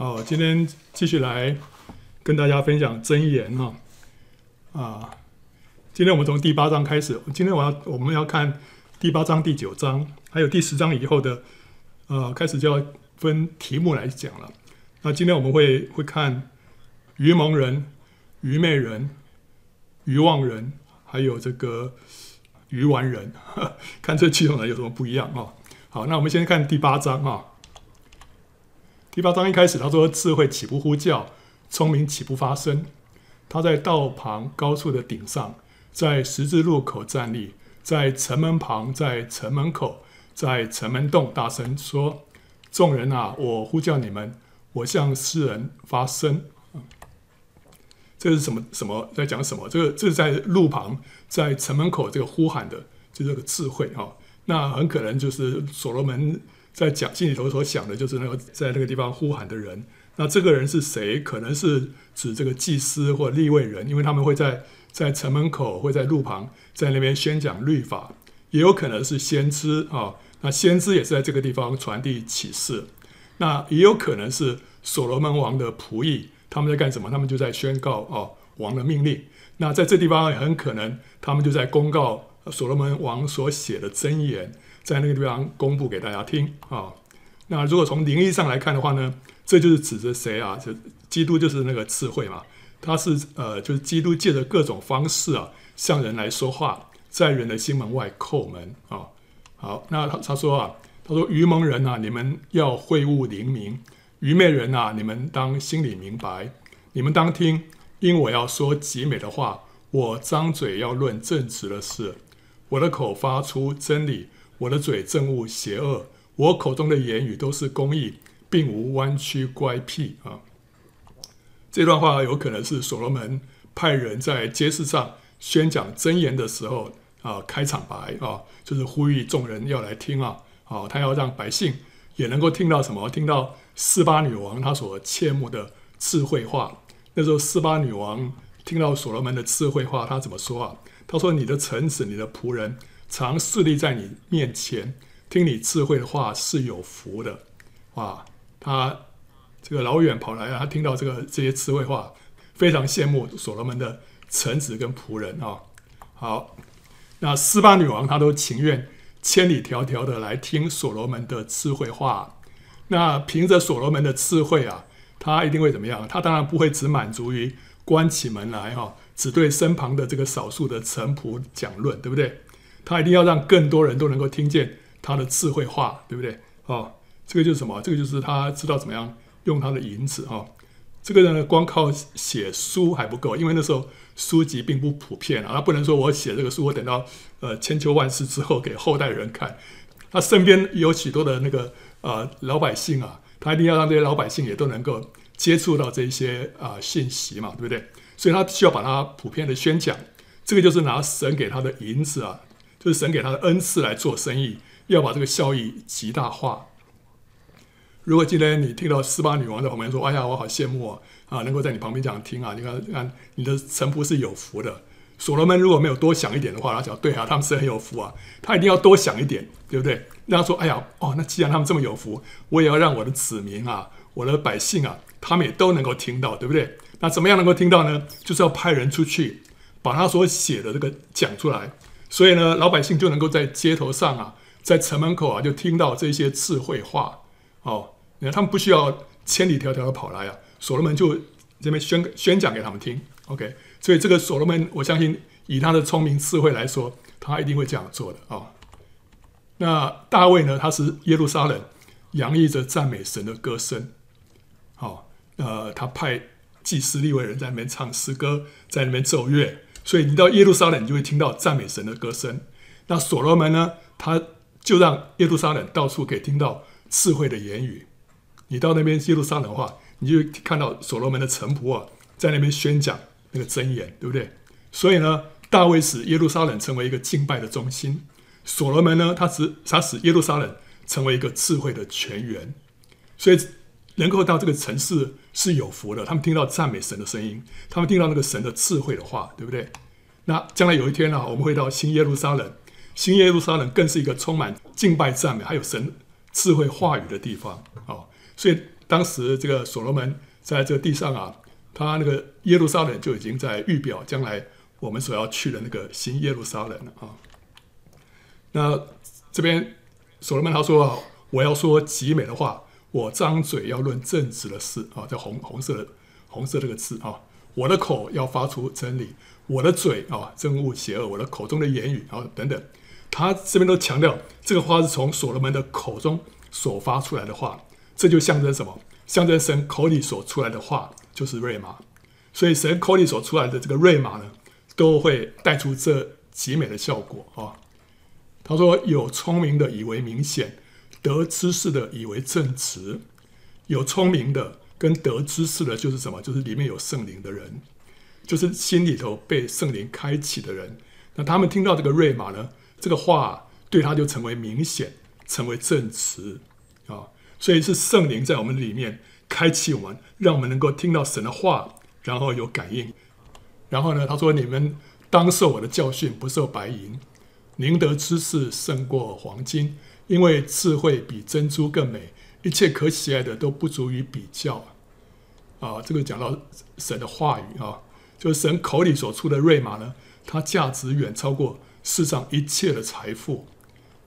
好，今天继续来跟大家分享真言哈啊。今天我们从第八章开始，今天我要我们要看第八章、第九章，还有第十章以后的呃，开始就要分题目来讲了。那今天我们会会看愚蒙人、愚昧人、愚妄人，还有这个愚顽人，看这几种人有什么不一样啊？好，那我们先看第八章啊。第八章一开始，他说：“智慧岂不呼叫？聪明岂不发声？他在道旁高处的顶上，在十字路口站立，在城门旁，在城门口，在城门洞大声说：众人啊，我呼叫你们，我向世人发声。这是什么？什么在讲什么？这个这是在路旁，在城门口这个呼喊的，就这个智慧哈。那很可能就是所罗门。”在讲心里头所想的，就是那个在那个地方呼喊的人。那这个人是谁？可能是指这个祭司或立位人，因为他们会在在城门口，会在路旁，在那边宣讲律法。也有可能是先知啊。那先知也是在这个地方传递启示。那也有可能是所罗门王的仆役，他们在干什么？他们就在宣告哦王的命令。那在这地方也很可能，他们就在公告所罗门王所写的箴言。在那个地方公布给大家听啊。那如果从灵意上来看的话呢，这就是指着谁啊？就基督就是那个智慧嘛。他是呃，就是基督借着各种方式啊，向人来说话，在人的心门外叩门啊。好，那他他说啊，他说愚蒙人啊，你们要会悟灵明；愚昧人啊，你们当心里明白。你们当听，因我要说极美的话，我张嘴要论正直的事，我的口发出真理。我的嘴憎恶邪恶，我口中的言语都是公义，并无弯曲乖僻啊。这段话有可能是所罗门派人在街市上宣讲真言的时候啊，开场白啊，就是呼吁众人要来听啊，啊，他要让百姓也能够听到什么？听到示巴女王她所切慕的智慧话。那时候示巴女王听到所罗门的智慧话，她怎么说啊？她说：“你的臣子，你的仆人。”常侍立在你面前，听你智慧的话是有福的，哇！他这个老远跑来啊，他听到这个这些智慧话，非常羡慕所罗门的臣子跟仆人啊。好，那斯巴女王她都情愿千里迢迢的来听所罗门的智慧话。那凭着所罗门的智慧啊，他一定会怎么样？他当然不会只满足于关起门来哈，只对身旁的这个少数的臣仆讲论，对不对？他一定要让更多人都能够听见他的智慧话，对不对？哦，这个就是什么？这个就是他知道怎么样用他的银子哦。这个人呢，光靠写书还不够，因为那时候书籍并不普遍啊。他不能说我写这个书，我等到呃千秋万世之后给后代人看。他身边有许多的那个呃老百姓啊，他一定要让这些老百姓也都能够接触到这些啊、信息嘛，对不对？所以他需要把它普遍的宣讲。这个就是拿神给他的银子啊。就是神给他的恩赐来做生意，要把这个效益极大化。如果今天你听到斯巴女王在旁边说：“哎呀，我好羡慕啊，啊，能够在你旁边这样听啊！你看，看你的臣仆是有福的。”所罗门如果没有多想一点的话，他讲：“对啊，他们是很有福啊。”他一定要多想一点，对不对？那他说：“哎呀，哦，那既然他们这么有福，我也要让我的子民啊，我的百姓啊，他们也都能够听到，对不对？那怎么样能够听到呢？就是要派人出去，把他所写的这个讲出来。”所以呢，老百姓就能够在街头上啊，在城门口啊，就听到这些智慧话哦。你看，他们不需要千里迢迢的跑来啊，所罗门就这边宣宣讲给他们听。OK，所以这个所罗门，我相信以他的聪明智慧来说，他一定会这样做的啊、哦。那大卫呢，他是耶路撒冷洋溢着赞美神的歌声。好、哦，呃，他派祭司利未人在那边唱诗歌，在那边奏乐。所以你到耶路撒冷，你就会听到赞美神的歌声。那所罗门呢？他就让耶路撒冷到处可以听到智慧的言语。你到那边耶路撒冷的话，你就看到所罗门的臣仆啊，在那边宣讲那个箴言，对不对？所以呢，大卫使耶路撒冷成为一个敬拜的中心。所罗门呢，他使他使耶路撒冷成为一个智慧的泉源。所以能够到这个城市。是有福的，他们听到赞美神的声音，他们听到那个神的智慧的话，对不对？那将来有一天呢、我们会到新耶路撒冷，新耶路撒冷更是一个充满敬拜赞美还有神智慧话语的地方啊、所以当时这个所罗门在这个地上啊，他那个耶路撒冷就已经在预表将来我们所要去的那个新耶路撒冷了啊。那这边所罗门他说，我要说极美的话，我张嘴要论正直的事啊，这红红色的红色这个字啊，我的口要发出真理，我的嘴啊憎恶邪恶，我的口中的言语啊等等，他这边都强调这个话是从所罗门的口中所发出来的话，这就象征什么？象征神口里所出来的话就是瑞玛，所以神口里所出来的这个瑞玛呢，都会带出这极美的效果啊。他说：“有聪明的以为明显，得知识的以为正直。有聪明的跟得知识的，就是什么？就是里面有圣灵的人，就是心里头被圣灵开启的人。那他们听到这个瑞玛呢，这个话对他就成为明显，成为正直啊。所以是圣灵在我们里面开启我们，让我们能够听到神的话，然后有感应。然后呢，他说：你们当受我的教训，不受白银。”宁得知识胜过黄金，因为智慧比珍珠更美。一切可喜爱的都不足以比较。啊，这个讲到神的话语啊，就是神口里所出的瑞玛呢，它价值远超过世上一切的财富。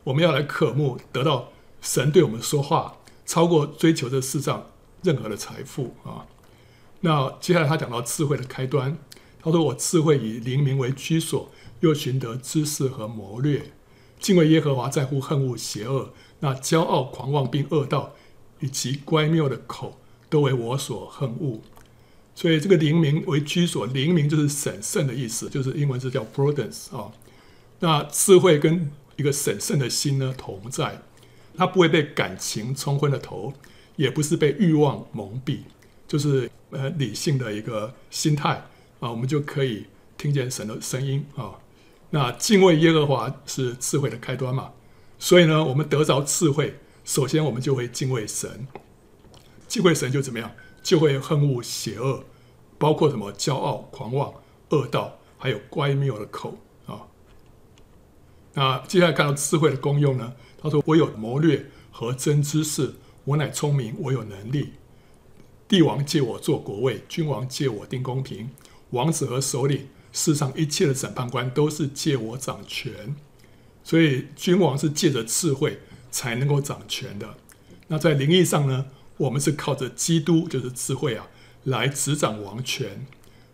我们要来渴慕得到神对我们说话，超过追求这世上任何的财富啊。那接下来他讲到智慧的开端，他说：“我智慧以灵明为居所。”又寻得知识和谋略，敬畏耶和华，在乎恨恶邪恶。那骄傲、狂妄并恶道，以及乖谬的口，都为我所恨恶。所以这个灵明为居所，灵明就是审慎的意思，就是英文是叫 prudence 啊。那智慧跟一个审慎的心呢同在，它不会被感情冲昏了头，也不是被欲望蒙蔽，就是呃理性的一个心态啊，我们就可以听见神的声音啊。那敬畏耶和华是智慧的开端嘛，所以呢，我们得着智慧，首先我们就会敬畏神，敬畏神就怎么样，就会恨恶邪恶，包括什么骄傲、狂妄、恶道，还有乖谬的口啊。那接下来看到智慧的功用呢，他说：“我有谋略和真知识，我乃聪明，我有能力。帝王借我做国位，君王借我定公平，王子和首领。”世上一切的审判官都是借我掌权，所以君王是借着智慧才能够掌权的。那在灵意上呢，我们是靠着基督，就是智慧啊，来执掌王权。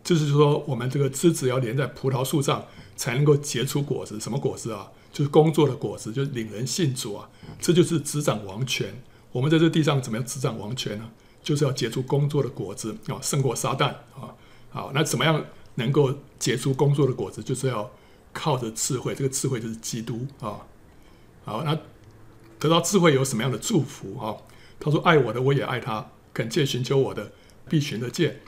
就是说，我们这个枝子要连在葡萄树上，才能够结出果子。什么果子啊？就是工作的果子，就是领人信主啊。这就是执掌王权。我们在这地上怎么样执掌王权呢？就是要结出工作的果子啊，胜过撒旦啊。好，那怎么样？能够结出工作的果子，就是要靠着智慧。这个智慧就是基督啊。好，那得到智慧有什么样的祝福啊？他说：“爱我的，我也爱他；恳切寻求我的，必寻得见。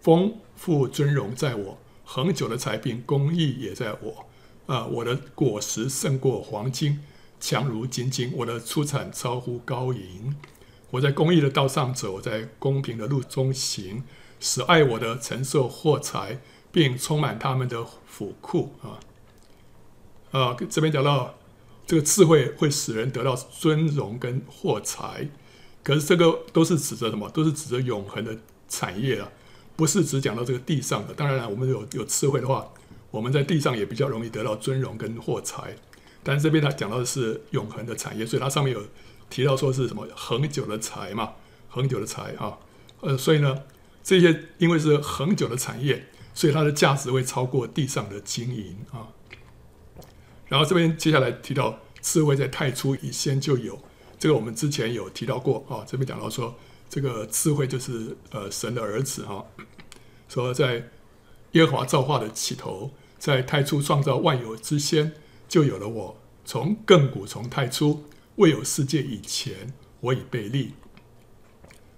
丰富尊荣在我，恒久的财并公义也在我。啊，我的果实胜过黄金，强如金金。我的出产超乎高银。我在公义的道上走，在公平的路中行，使爱我的承受货财。”并充满他们的府库啊！啊，这边讲到这个智慧会使人得到尊荣跟获财，可是这个都是指着什么？都是指着永恒的产业啊，不是只讲到这个地上的。当然了，我们有有智慧的话，我们在地上也比较容易得到尊荣跟获财。但是这边他讲到的是永恒的产业，所以它上面有提到说是什么恒久的财嘛，恒久的财啊。呃，所以呢，这些因为是恒久的产业。所以它的价值会超过地上的金银啊。然后这边接下来提到智慧在太初以先就有，这个我们之前有提到过啊。这边讲到说，这个智慧就是呃神的儿子哈。说在耶和华造化的起头，在太初创造万有之先，就有了我。从亘古从太初未有世界以前，我已被立。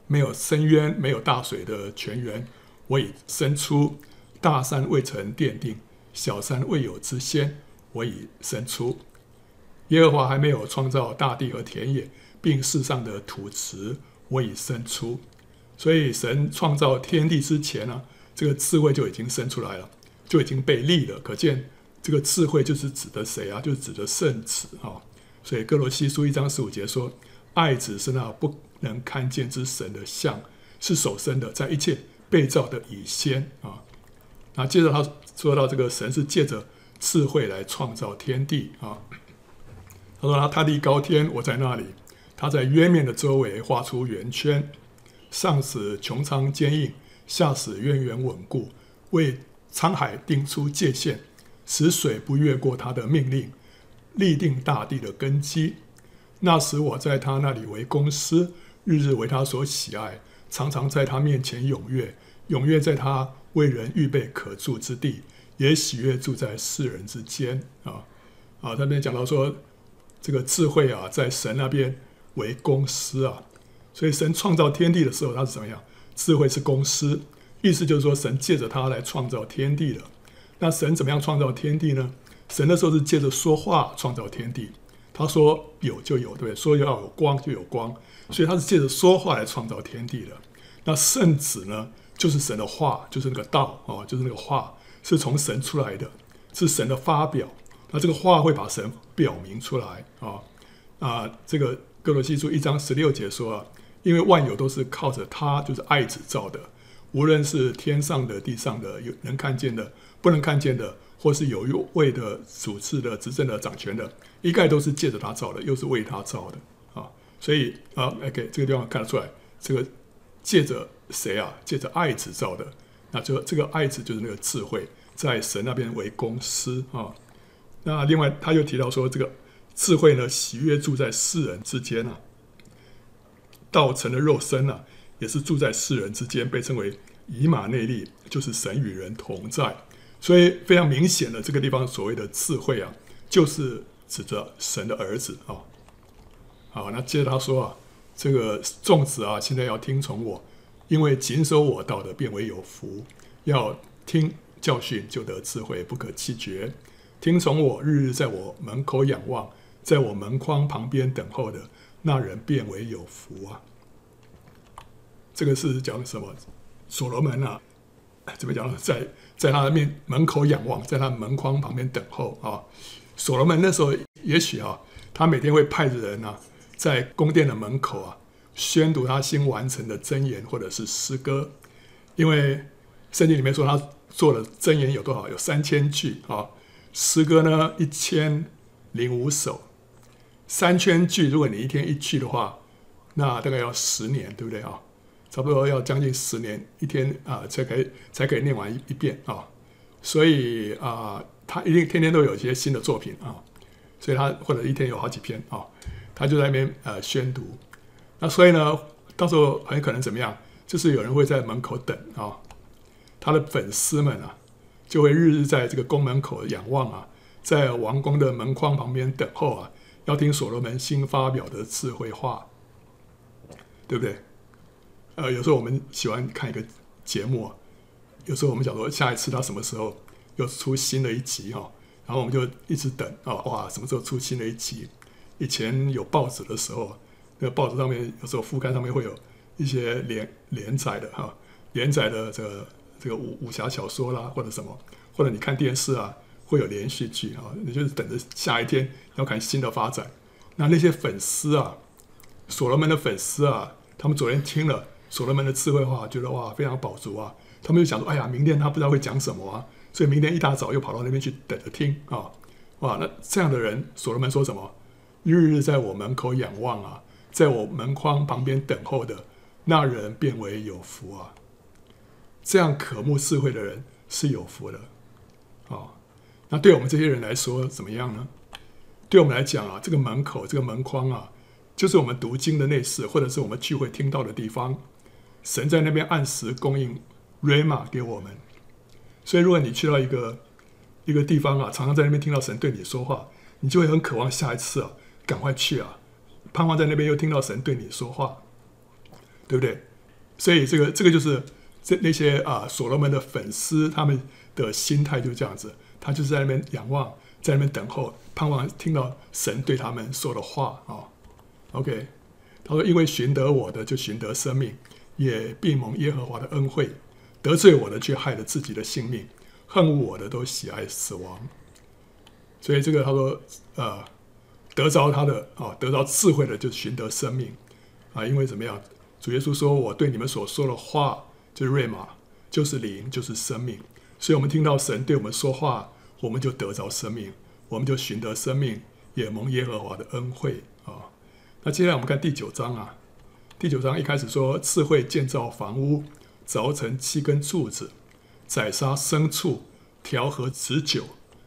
没有深渊，没有大水的泉源，我已生出。大山未曾奠定，小山未有之先，我已生出。耶和华还没有创造大地和田野，并世上的土池，我已生出。所以神创造天地之前呢、这个智慧就已经生出来了，就已经被立了。可见这个智慧就是指的谁啊？就是指的圣子啊。所以哥罗西书一章十五节说：“爱子是那不能看见之神的像，是首生的，在一切被造的以先啊。那接着他说到这个神是借着智慧来创造天地啊。他说他立高天，我在那里。他在渊面的周围画出圆圈，上使穹苍坚硬，下使渊源稳固，为沧海定出界限，使水不越过他的命令，立定大地的根基。那时我在他那里为公师，日日为他所喜爱，常常在他面前踊跃，踊跃在他为人预备可住之地，也喜悦住在世人之间。啊啊，他那边讲到说，这个智慧啊，在神那边为公司啊，所以神创造天地的时候，他是怎么样？智慧是公司，意思就是说，神借着他来创造天地的。那神怎么样创造天地呢？神的时候是借着说话创造天地。他说有就有，对不对？说要有光就有光，所以他是借着说话来创造天地的。那圣子呢，就是神的话，就是那个道啊，就是那个话，是从神出来的，是神的发表。那这个话会把神表明出来啊啊，这个哥罗西书一章十六节说啊，因为万有都是靠着他，就是爱子造的，无论是天上的、地上的，有能看见的、不能看见的。或是有位的主次的执政的掌权的，一概都是借着他造的，又是为他造的啊。所以啊，OK，这个地方看得出来，这个借着谁啊？借着爱子造的。那就这个爱子就是那个智慧，在神那边为公师啊。那另外他又提到说，这个智慧呢，喜悦住在世人之间啊。道成的肉身啊，也是住在世人之间，被称为以马内利，就是神与人同在。所以非常明显的，这个地方所谓的智慧啊，就是指着神的儿子啊。好，那接着他说啊，这个众子啊，现在要听从我，因为谨守我道的，变为有福。要听教训，就得智慧，不可弃绝。听从我，日日在我门口仰望，在我门框旁边等候的那人，便为有福啊。这个是讲什么？所罗门啊，怎么讲？在在他的面门口仰望，在他门框旁边等候啊。所罗门那时候也许啊，他每天会派着人啊，在宫殿的门口啊，宣读他新完成的箴言或者是诗歌。因为圣经里面说他做的箴言有多少？有三千句啊。诗歌呢，一千零五首。三千句，如果你一天一句的话，那大概要十年，对不对啊？差不多要将近十年，一天啊、才可以才可以念完一一遍啊。所以啊、他一定天天都有一些新的作品啊。所以他或者一天有好几篇啊，他就在那边呃宣读。那所以呢，到时候很可能怎么样？就是有人会在门口等啊，他的粉丝们啊，就会日日在这个宫门口仰望啊，在王宫的门框旁边等候啊，要听所罗门新发表的智慧话，对不对？呃，有时候我们喜欢看一个节目，有时候我们想说下一次他什么时候又出新的一集哈，然后我们就一直等啊，哇，什么时候出新的一集？以前有报纸的时候，那报纸上面有时候副刊上面会有一些连连载的哈，连载的这个这个武武侠小说啦，或者什么，或者你看电视啊，会有连续剧啊，你就是等着下一天要看新的发展。那那些粉丝啊，所罗门的粉丝啊，他们昨天听了。所罗门的智慧话，觉得哇非常饱足啊！他们就想说，哎呀，明天他不知道会讲什么啊，所以明天一大早又跑到那边去等着听啊！哇，那这样的人，所罗门说什么？日日在我门口仰望啊，在我门框旁边等候的那人，便为有福啊！这样渴慕智慧的人是有福的啊！那对我们这些人来说怎么样呢？对我们来讲啊，这个门口这个门框啊，就是我们读经的内室，或者是我们聚会听到的地方。神在那边按时供应 rama 给我们，所以如果你去到一个一个地方啊，常常在那边听到神对你说话，你就会很渴望下一次啊，赶快去啊，盼望在那边又听到神对你说话，对不对？所以这个这个就是这那些啊所罗门的粉丝他们的心态就这样子，他就是在那边仰望，在那边等候，盼望听到神对他们说的话啊。OK，他说：“因为寻得我的就寻得生命。”也必蒙耶和华的恩惠，得罪我的却害了自己的性命，恨我的都喜爱死亡。所以这个他说，呃，得着他的啊，得着智慧的就寻得生命啊，因为怎么样？主耶稣说：“我对你们所说的话，就是瑞玛，就是灵，就是生命。”所以，我们听到神对我们说话，我们就得着生命，我们就寻得生命，也蒙耶和华的恩惠啊。那接下来我们看第九章啊，第九章一开始说：“智慧建造房屋，凿成七根柱子，宰杀牲畜，调和脂酒，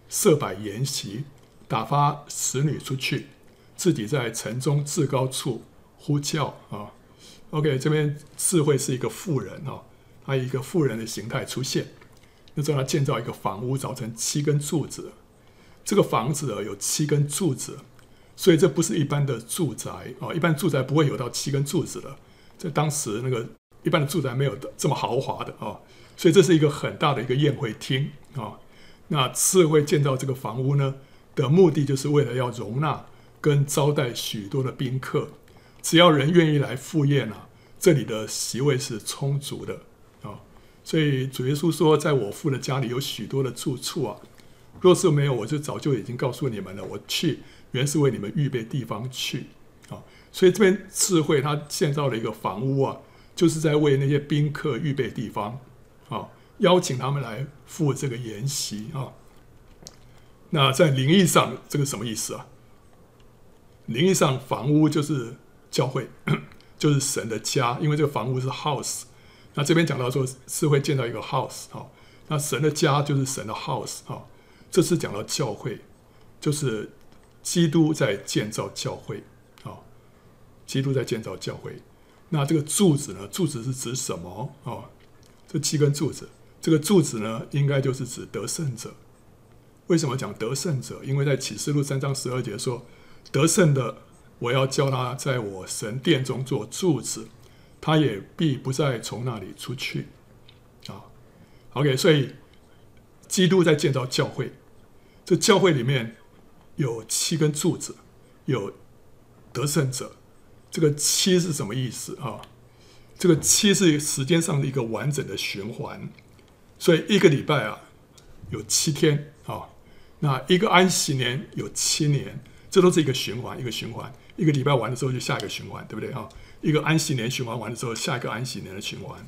设摆筵席。”打发使女出去，自己在城中至高处呼叫啊。OK，这边智慧是一个妇人啊，他以一个妇人的形态出现。那时候他建造一个房屋，凿成七根柱子。这个房子有七根柱子，所以这不是一般的住宅啊。一般住宅不会有到七根柱子的，在当时那个一般的住宅没有这么豪华的啊。所以这是一个很大的一个宴会厅啊。那智慧建造这个房屋呢，的目的就是为了要容纳跟招待许多的宾客，只要人愿意来赴宴啊，这里的席位是充足的啊。所以主耶稣说，在我父的家里有许多的住处啊，若是没有，我就早就已经告诉你们了。我去原是为你们预备地方去啊。所以这边智慧他建造了一个房屋啊，就是在为那些宾客预备地方啊，邀请他们来赴这个筵席啊。那在灵意上，这个什么意思啊？灵意上，房屋就是教会，就是神的家，因为这个房屋是 house。那这边讲到说是会建造一个 house 哈，那神的家就是神的 house 哈。这次讲到教会，就是基督在建造教会啊，基督在建造教会。那这个柱子呢？柱子是指什么啊？这七根柱子，这个柱子呢，应该就是指得胜者。为什么讲得胜者？因为在启示录三章十二节说，得胜的，我要叫他在我神殿中做柱子，他也必不再从那里出去。啊，OK，所以基督在建造教会，这教会里面有七根柱子，有得胜者。这个七是什么意思啊？这个七是时间上的一个完整的循环，所以一个礼拜啊，有七天。那一个安息年有七年，这都是一个循环，一个循环。一个礼拜完了之后就下一个循环，对不对啊？一个安息年循环完了之后，下一个安息年的循环。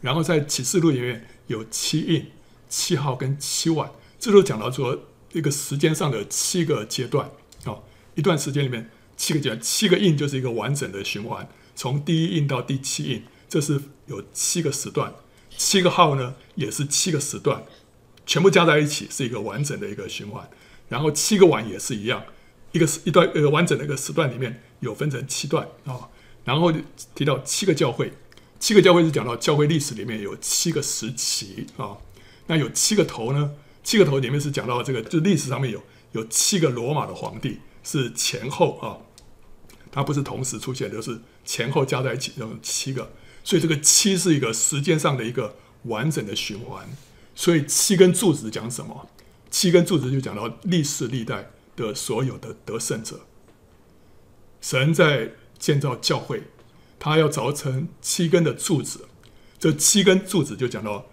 然后在启示录里面有七印、七号跟七晚，这都讲到说一个时间上的七个阶段啊。一段时间里面七个阶段，七个印就是一个完整的循环，从第一印到第七印，这是有七个时段。七个号呢，也是七个时段。全部加在一起是一个完整的一个循环，然后七个碗也是一样，一个一段呃完整的一个时段里面有分成七段啊、然后提到七个教会，七个教会是讲到教会历史里面有七个时期啊、那有七个头呢，七个头里面是讲到这个，就历史上面有有七个罗马的皇帝是前后啊、它不是同时出现，就是前后加在一起有七个，所以这个七是一个时间上的一个完整的循环。所以七根柱子讲什么？七根柱子就讲到历史历代的所有的得胜者。神在建造教会，他要凿成七根的柱子。这七根柱子就讲到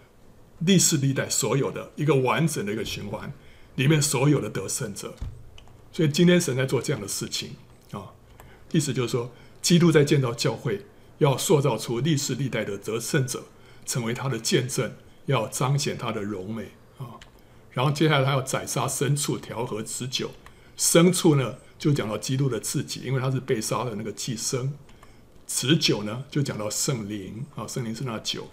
历史历代所有的一个完整的一个循环，里面所有的得胜者。所以今天神在做这样的事情啊，意思就是说，基督在建造教会，要塑造出历史历代的得胜者，成为他的见证。要彰显他的荣美啊，然后接下来他要宰杀牲畜，调和持酒。牲畜呢，就讲到基督的自己，因为他是被杀的那个祭牲。持酒呢，就讲到圣灵啊，圣灵是那酒。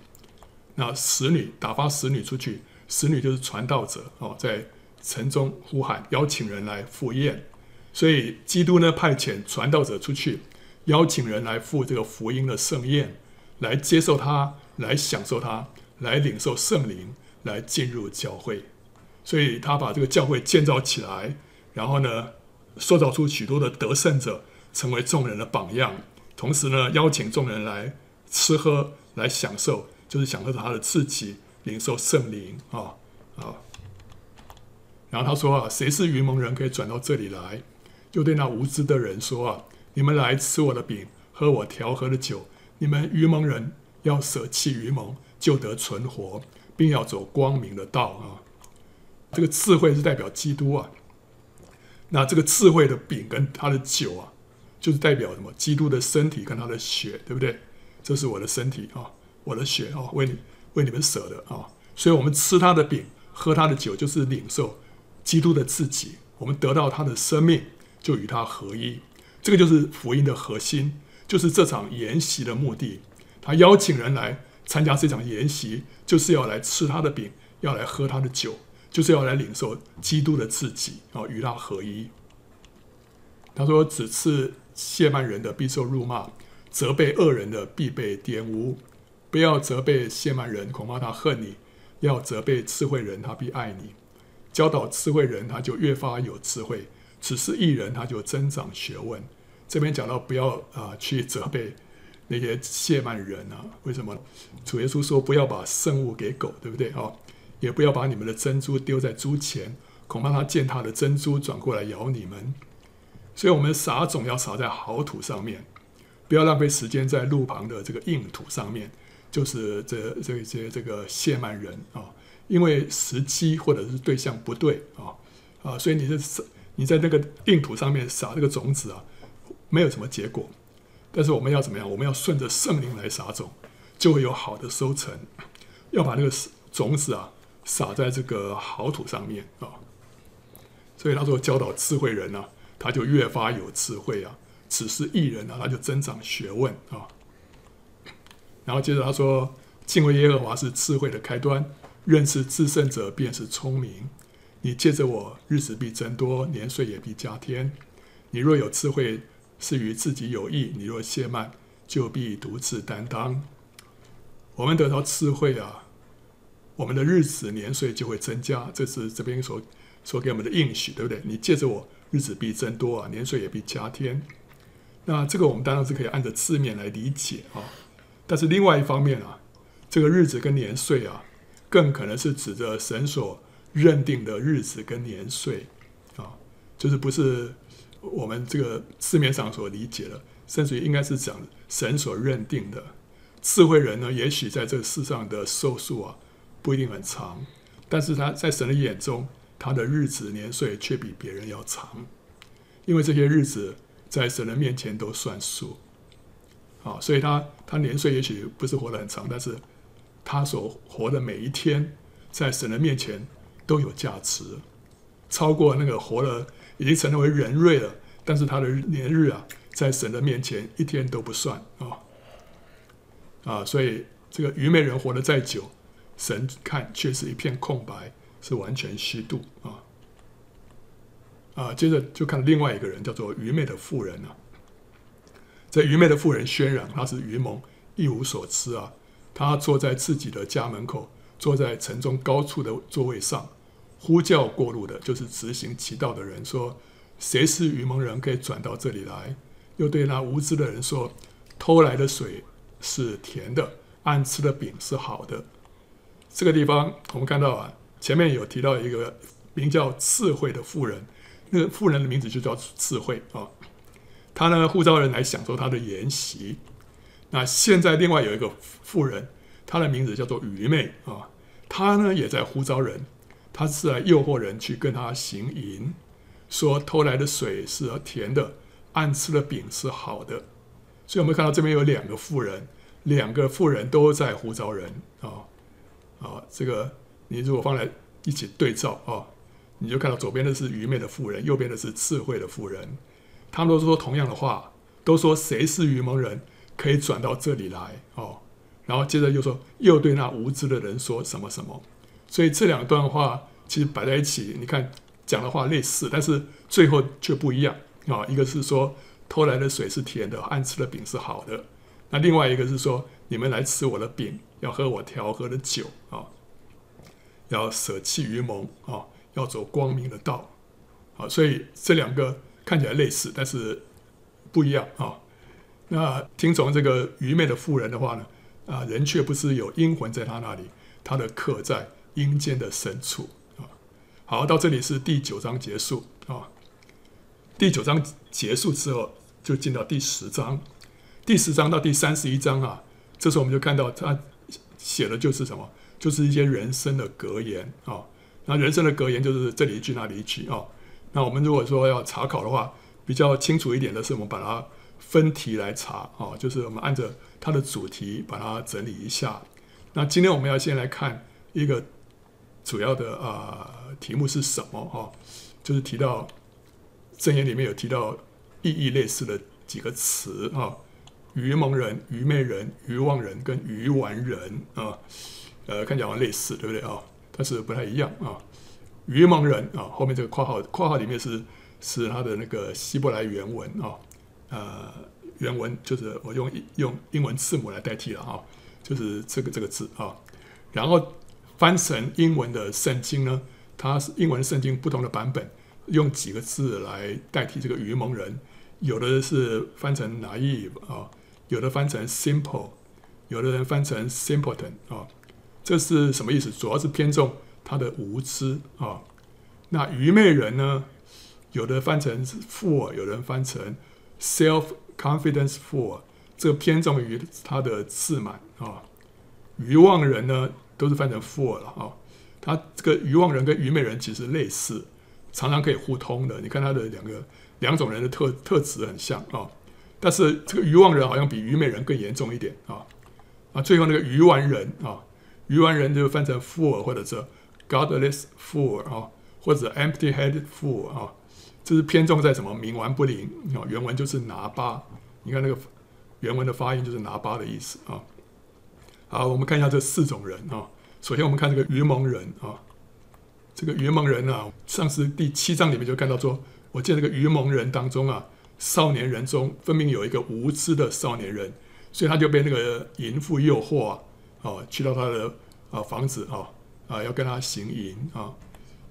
那使女打发使女出去，使女就是传道者哦，在城中呼喊，邀请人来赴宴。所以基督呢，派遣传道者出去，邀请人来赴这个福音的盛宴，来接受他，来享受他。来领受圣灵，来进入教会，所以他把这个教会建造起来，然后呢，塑造出许多的得胜者，成为众人的榜样。同时呢，邀请众人来吃喝，来享受，就是享受他的自己，领受圣灵啊啊。然后他说啊，谁是愚蒙人，可以转到这里来？就对那无知的人说啊，你们来吃我的饼，喝我调和的酒。你们愚蒙人要舍弃愚蒙。就得存活，并要走光明的道啊！这个智慧是代表基督啊。那这个智慧的饼跟他的酒啊，就是代表什么？基督的身体跟他的血，对不对？这是我的身体啊，我的血啊，为你为你们舍的啊。所以，我们吃他的饼，喝他的酒，就是领受基督的自己。我们得到他的生命，就与他合一。这个就是福音的核心，就是这场筵席的目的。他邀请人来参加这场筵席，就是要来吃他的饼，要来喝他的酒。就是要来领受基督的自己啊，与他合一。他说：“只是亵慢人的必受辱骂，责备恶人的必被玷污。不要责备亵慢人，恐怕他恨你；要责备智慧人，他必爱你。教导智慧人，他就越发有智慧；只是义人，他就增长学问。”这边讲到不要啊去责备那些亵慢人啊，为什么？主耶稣说：“不要把圣物给狗，对不对啊？”也不要把你们的珍珠丢在猪前，恐怕他践踏的珍珠转过来咬你们。所以，我们撒种要撒在好土上面，不要浪费时间在路旁的这个硬土上面，就是这这些这个亵慢人啊，因为时机或者是对象不对啊啊，所以你是你在那个硬土上面撒这个种子啊，没有什么结果。但是我们要怎么样？我们要顺着圣灵来撒种，就会有好的收成。要把那个种子啊。撒在这个好土上面啊，所以他说教导智慧人呢、啊，他就越发有智慧啊；只是艺人呢、啊，他就增长学问啊。然后接着他说，敬畏耶和华是智慧的开端，认识至圣者便是聪明。你借着我，日子必增多，年岁也必加添。你若有智慧，是与自己有益；你若懈慢，就必独自担当。我们得到智慧啊。我们的日子年岁就会增加，这是这边所所给我们的应许，对不对？你借着我，日子必增多啊，年岁也必加添。那这个我们当然是可以按照字面来理解啊。但是另外一方面啊，这个日子跟年岁啊，更可能是指着神所认定的日子跟年岁啊，就是不是我们这个市面上所理解的，甚至于应该是讲神所认定的。智慧人呢，也许在这个世上的寿数啊。不一定很长，但是他在神的眼中，他的日子年岁却比别人要长，因为这些日子在神的面前都算数，啊，所以他他年岁也许不是活得很长，但是他所活的每一天，在神的面前都有价值，超过那个活了已经成为人瑞了，但是他的年日啊，在神的面前一天都不算啊，啊，所以这个愚昧人活得再久。神看却是一片空白，是完全虚度啊！啊，接着就看另外一个人，叫做愚昧的妇人啊。这愚昧的妇人渲染，她是愚蒙，一无所知啊。她坐在自己的家门口，坐在城中高处的座位上，呼叫过路的，就是直行其道的人说：“谁是愚蒙人，可以转到这里来？”又对那无知的人说：“偷来的水是甜的，暗吃的饼是好的。”这个地方我们看到啊，前面有提到一个名叫智慧的妇人，那个妇人的名字就叫智慧啊。他呢呼召人来享受他的筵席。那现在另外有一个妇人，她的名字叫做愚昧啊。她呢也在呼召人，他是来诱惑人去跟他行淫，说偷来的水是甜的，暗吃的饼是好的。所以我们看到这边有两个妇人，两个妇人都在呼召人啊。啊，这个你如果放在一起对照啊，你就看到左边的是愚昧的妇人，右边的是智慧的妇人，他们都说同样的话，都说谁是愚蒙人，可以转到这里来哦。然后接着又说，又对那无知的人说什么什么。所以这两段话其实摆在一起，你看讲的话类似，但是最后却不一样啊。一个是说偷来的水是甜的，暗吃的饼是好的。那另外一个是说，你们来吃我的饼。要喝我调和的酒啊，要舍弃愚蒙啊，要走光明的道啊，所以这两个看起来类似，但是不一样啊。那听从这个愚昧的妇人的话呢，啊，人却不是有阴魂在他那里，他的客在阴间的深处啊。好，到这里是第九章结束啊。第九章结束之后，就进到第十章，第十章到第三十一章啊，这时候我们就看到他。写的就是什么？就是一些人生的格言啊。那人生的格言就是这里一句那里一句啊。那我们如果说要查考的话，比较清楚一点的是，我们把它分题来查啊，就是我们按照它的主题把它整理一下。那今天我们要先来看一个主要的啊、题目是什么哈，就是提到箴言里面有提到意义类似的几个词啊，愚蒙人、愚昧人、愚妄人跟愚顽人啊，呃，看起来好像类似，对不对啊？但是不太一样啊。愚蒙人啊，后面这个括号括号里面是是他的那个希伯来原文啊，呃，原文就是我用用英文字母来代替了啊，就是这个这个字啊，然后翻成英文的圣经呢，它是英文圣经不同的版本用几个字来代替这个愚蒙人，有的是翻成 naive 啊，有的翻成 simple，有的人翻成 simpleton 啊，这是什么意思？主要是偏重。他的无知啊，那愚昧人呢？有的翻成 fool，有人翻成 self-confidence fool，这偏重于他的自满啊。愚妄人呢，都是翻成 fool 了啊。他这个愚妄人跟愚昧人其实类似，常常可以互通的。你看他的两个两种人的特特质很像啊，但是这个愚妄人好像比愚昧人更严重一点啊。啊，最后那个愚顽人啊，愚顽人就翻成 fool 或者是。Godless fool 啊，或者 empty-headed fool 啊，这是偏重在什么？冥顽不灵啊。原文就是拿巴，你看那个原文的发音就是拿巴的意思啊。好，我们看一下这四种人啊。首先，我们看这个愚蒙人啊，这个愚蒙人啊，上次第七章里面就看到说，我见这个愚蒙人当中啊，少年人中分明有一个无知的少年人，所以他就被那个淫妇诱惑啊，啊，去到他的啊房子啊。啊，要跟他行淫啊！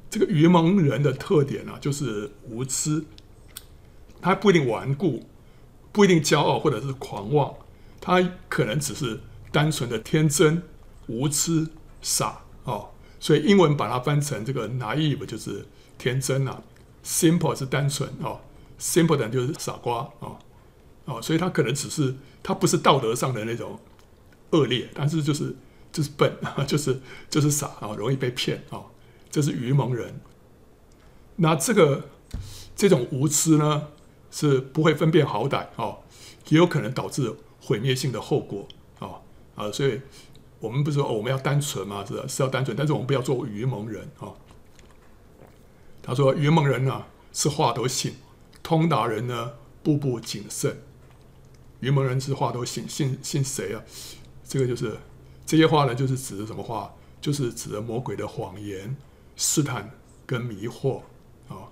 这个愚蒙人的特点呢、啊，就是无知，他不一定顽固，不一定骄傲或者是狂妄，他可能只是单纯的天真、无知、傻哦。所以英文把它翻成这个 naive 就是天真啊，simple 是单纯哦，simpleton 就是傻瓜哦哦，所以他可能只是他不是道德上的那种恶劣，但是就是。就是笨啊，就是就是傻啊，容易被骗啊，这是愚蒙人。那这个这种无知呢，是不会分辨好歹哦，也有可能导致毁灭性的后果啊，所以我们不是说，我们要单纯嘛，是是要单纯，但是我们不要做愚蒙人啊。他说愚蒙人呢是话都信，通达人呢步步谨慎。愚蒙人是话都信，信信谁啊？这个就是。这些话呢，就是指的什么话？就是指的魔鬼的谎言、试探跟迷惑啊。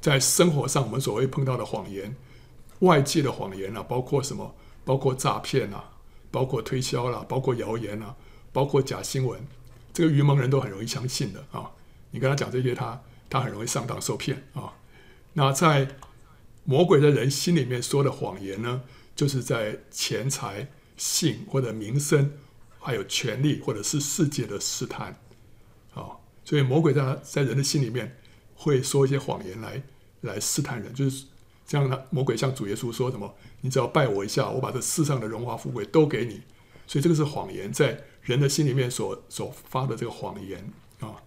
在生活上，我们所谓碰到的谎言、外界的谎言啊，包括什么？包括诈骗啊，包括推销啦、包括谣言啊，包括假新闻。这个愚蒙人都很容易相信的啊。你跟他讲这些，他他很容易上当受骗啊。那在魔鬼的人心里面说的谎言呢，就是在钱财、性或者名声。还有权力，或者是世界的试探，啊，所以魔鬼在在人的心里面会说一些谎言来来试探人，就是这样的。魔鬼向主耶稣说什么？你只要拜我一下，我把这世上的荣华富贵都给你。所以这个是谎言，在人的心里面所所发的这个谎言啊。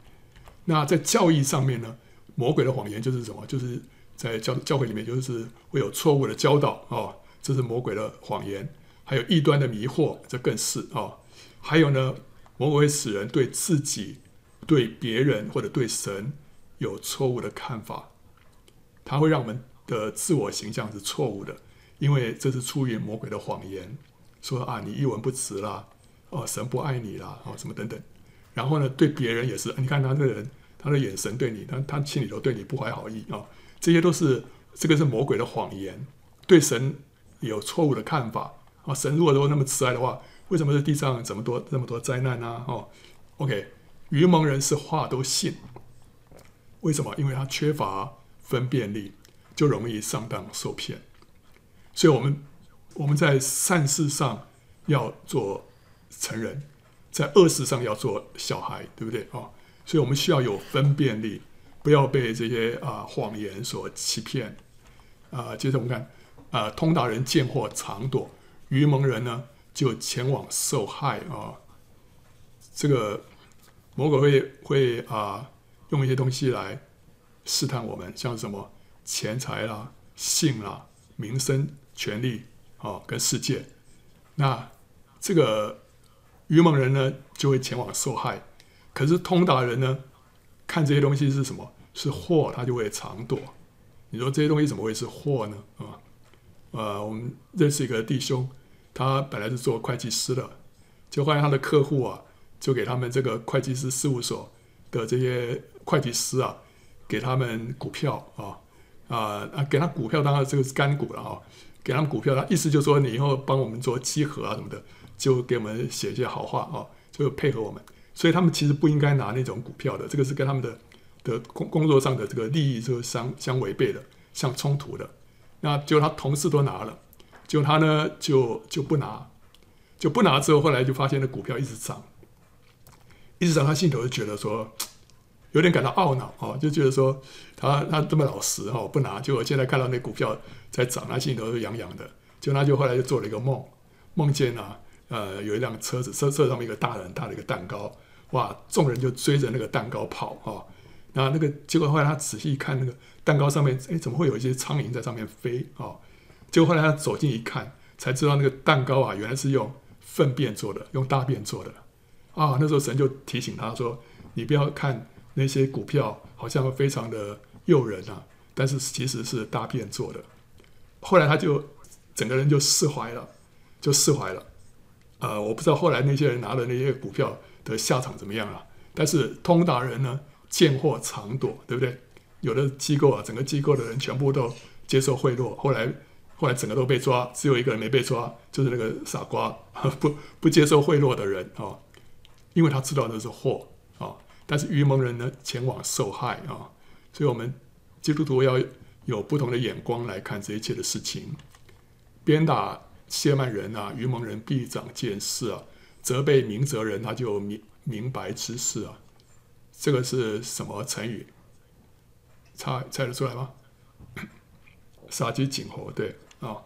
那在教义上面呢，魔鬼的谎言就是什么？就是在教教会里面，就是会有错误的教导啊，这是魔鬼的谎言。还有异端的迷惑，这更是啊。还有呢，魔鬼会使人对自己、对别人或者对神有错误的看法，他会让我们的自我形象是错误的，因为这是出于魔鬼的谎言，说啊，你一文不值啦，哦，神不爱你啦，哦，什么等等。然后呢，对别人也是，你看他这个人，他的眼神对你，他他心里头对你不怀好意啊，这些都是这个是魔鬼的谎言，对神有错误的看法啊，神如果说那么慈爱的话。为什么这地上这么多这么多灾难呢？哦，OK，愚蒙人是话都信，为什么？因为他缺乏分辨力，就容易上当受骗。所以，我们我们在善事上要做成人，在恶事上要做小孩，对不对？哦，所以我们需要有分辨力，不要被这些啊谎言所欺骗。啊，接着我们看啊，通达人见祸常躲，愚蒙人呢？就前往受害啊！这个魔鬼会会啊，用一些东西来试探我们，像什么钱财啦、性啦、名声、权力，哦，跟世界。那这个愚蒙人呢，就会前往受害。可是通达人呢，看这些东西是什么？是祸，他就会藏躲。你说这些东西怎么会是祸呢？啊，呃，我们认识一个弟兄，他本来是做会计师的，就发现他的客户啊，就给他们这个会计师事务所的这些会计师啊，给他们股票啊啊啊，给他股票，当然这个是干股了哈，给他们股票，他意思就是说你以后帮我们做稽核啊什么的，就给我们写一些好话啊，就配合我们。所以他们其实不应该拿那种股票的，这个是跟他们的的工工作上的这个利益就相相违背的，相冲突的。那就他同事都拿了，就他呢就就不拿，就不拿之后，后来就发现那股票一直涨，一直涨，他心头就觉得说有点感到懊恼啊，就觉得说他他这么老实哈不拿，结果现在看到那股票在涨，他心里头就痒痒的，就他就后来就做了一个梦，梦见啊呃有一辆车子车车上面一个大人大的一个蛋糕。哇！众人就追着那个蛋糕跑啊，那那个结果后来他仔细一看那个蛋糕上面，哎，怎么会有一些苍蝇在上面飞啊？结果后来他走近一看，才知道那个蛋糕啊，原来是用粪便做的，用大便做的啊。那时候神就提醒他说：“你不要看那些股票好像非常的诱人啊，但是其实是大便做的。”后来他就整个人就释怀了，就释怀了。呃，我不知道后来那些人拿的那些股票。的下场怎么样啊？但是通达人呢，见货藏躲，对不对？有的机构啊，整个机构的人全部都接受贿赂，后来后来整个都被抓，只有一个人没被抓，就是那个傻瓜，不不接受贿赂的人啊，因为他知道那是货。但是愚蒙人呢，前往受害啊，所以我们基督徒要有不同的眼光来看这一切的事情。鞭打谢曼人啊，愚蒙人必长见识啊。责备明哲人，他就明明白知识啊。这个是什么成语？猜猜得出来吗？杀鸡儆猴，对啊、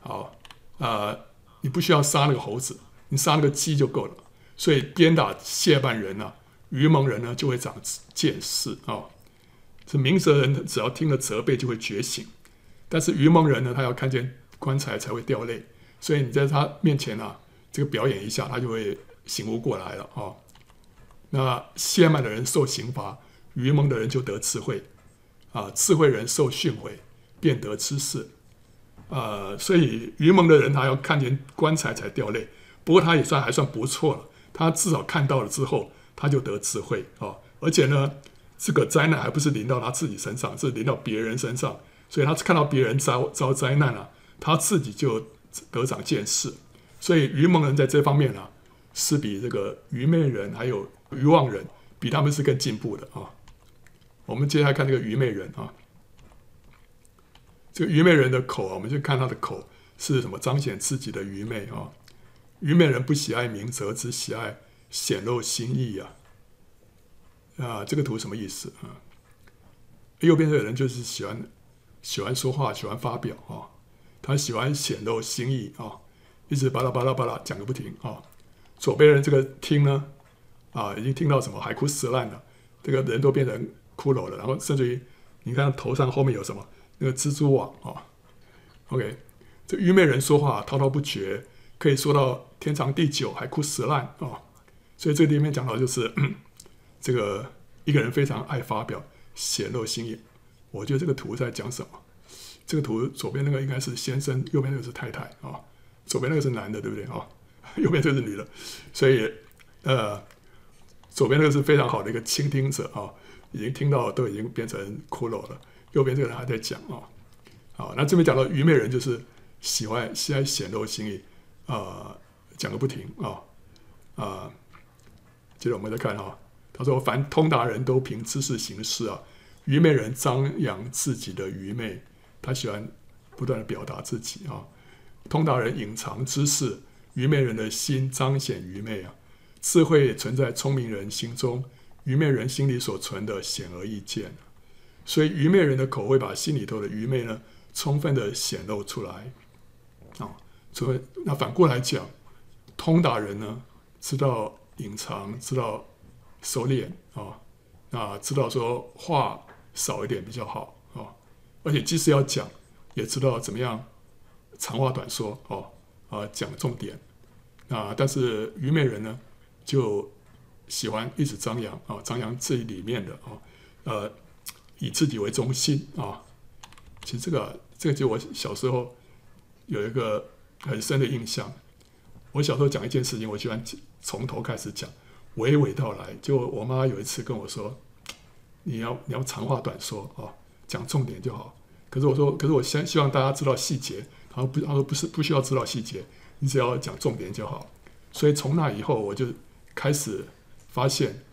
好啊、你不需要杀那个猴子，你杀那个鸡就够了。所以鞭打谢曼人啊，愚蒙人呢就会长见识啊、哦。是明哲人，只要听了责备就会觉醒，但是愚蒙人呢，他要看见棺材才会掉泪。所以你在他面前啊。这个表演一下，他就会醒悟过来了啊、那亵慢的人受刑罚，愚蒙的人就得智慧啊。智慧人受训诲，便得知识。呃，所以愚蒙的人他要看见棺材才掉泪，不过他也算还算不错了。他至少看到了之后，他就得智慧啊、而且呢，这个灾难还不是临到他自己身上，是临到别人身上，所以他看到别人遭遭灾难了、他自己就得长见识。所以愚蒙人在这方面啊，是比这个愚昧人还有愚妄人，比他们是更进步的啊。我们接下来看这个愚昧人啊，这个愚昧人的口啊，我们就看他的口是什么，彰显自己的愚昧啊。愚昧人不喜爱明哲，只喜爱显露心意啊。啊，这个图什么意思啊？右边这个人就是喜欢喜欢说话，喜欢发表啊，他喜欢显露心意啊。一直巴拉巴拉巴拉讲个不停啊！左边人这个听呢，啊，已经听到什么海枯石烂了，这个人都变成骷髅了，然后甚至于你看头上后面有什么那个蜘蛛网啊？OK，这愚昧人说话滔滔不绝，可以说到天长地久，海枯石烂啊！所以这里面讲到就是这个一个人非常爱发表，显露心意。我觉得这个图在讲什么？这个图左边那个应该是先生，右边那个是太太啊。左边那个是男的，对不对啊？右边这个是女的，所以呃，左边那个是非常好的一个倾听者啊，已经听到都已经变成骷髅了。右边这个人还在讲啊，好，那这边讲到愚昧人就是喜欢喜爱显露心意啊，讲个不停啊啊。接着我们再看哈，他说：“凡通达人都凭知识行事啊，愚昧人张扬自己的愚昧，他喜欢不断的表达自己啊。”通达人隐藏知识，愚昧人的心彰显愚昧啊。智慧存在聪明人心中，愚昧人心里所存的显而易见。所以愚昧人的口会把心里头的愚昧呢，充分的显露出来啊。所以那反过来讲，通达人呢，知道隐藏，知道收敛啊，那知道说话少一点比较好啊。而且即使要讲，也知道怎么样长话短说哦，啊，讲重点啊。但是愚昧人呢，就喜欢一直张扬啊，张扬自己里面的啊，呃，以自己为中心啊。其实这个这个就我小时候有一个很深的印象。我小时候讲一件事情，我喜欢从头开始讲，娓娓道来。就我妈有一次跟我说：“你要你要长话短说啊，讲重点就好。”可是我说：“可是我希希望大家知道细节。”他说：“不，他说不是不需要知道细节，你只要讲重点就好。”所以从那以后，我就开始发现，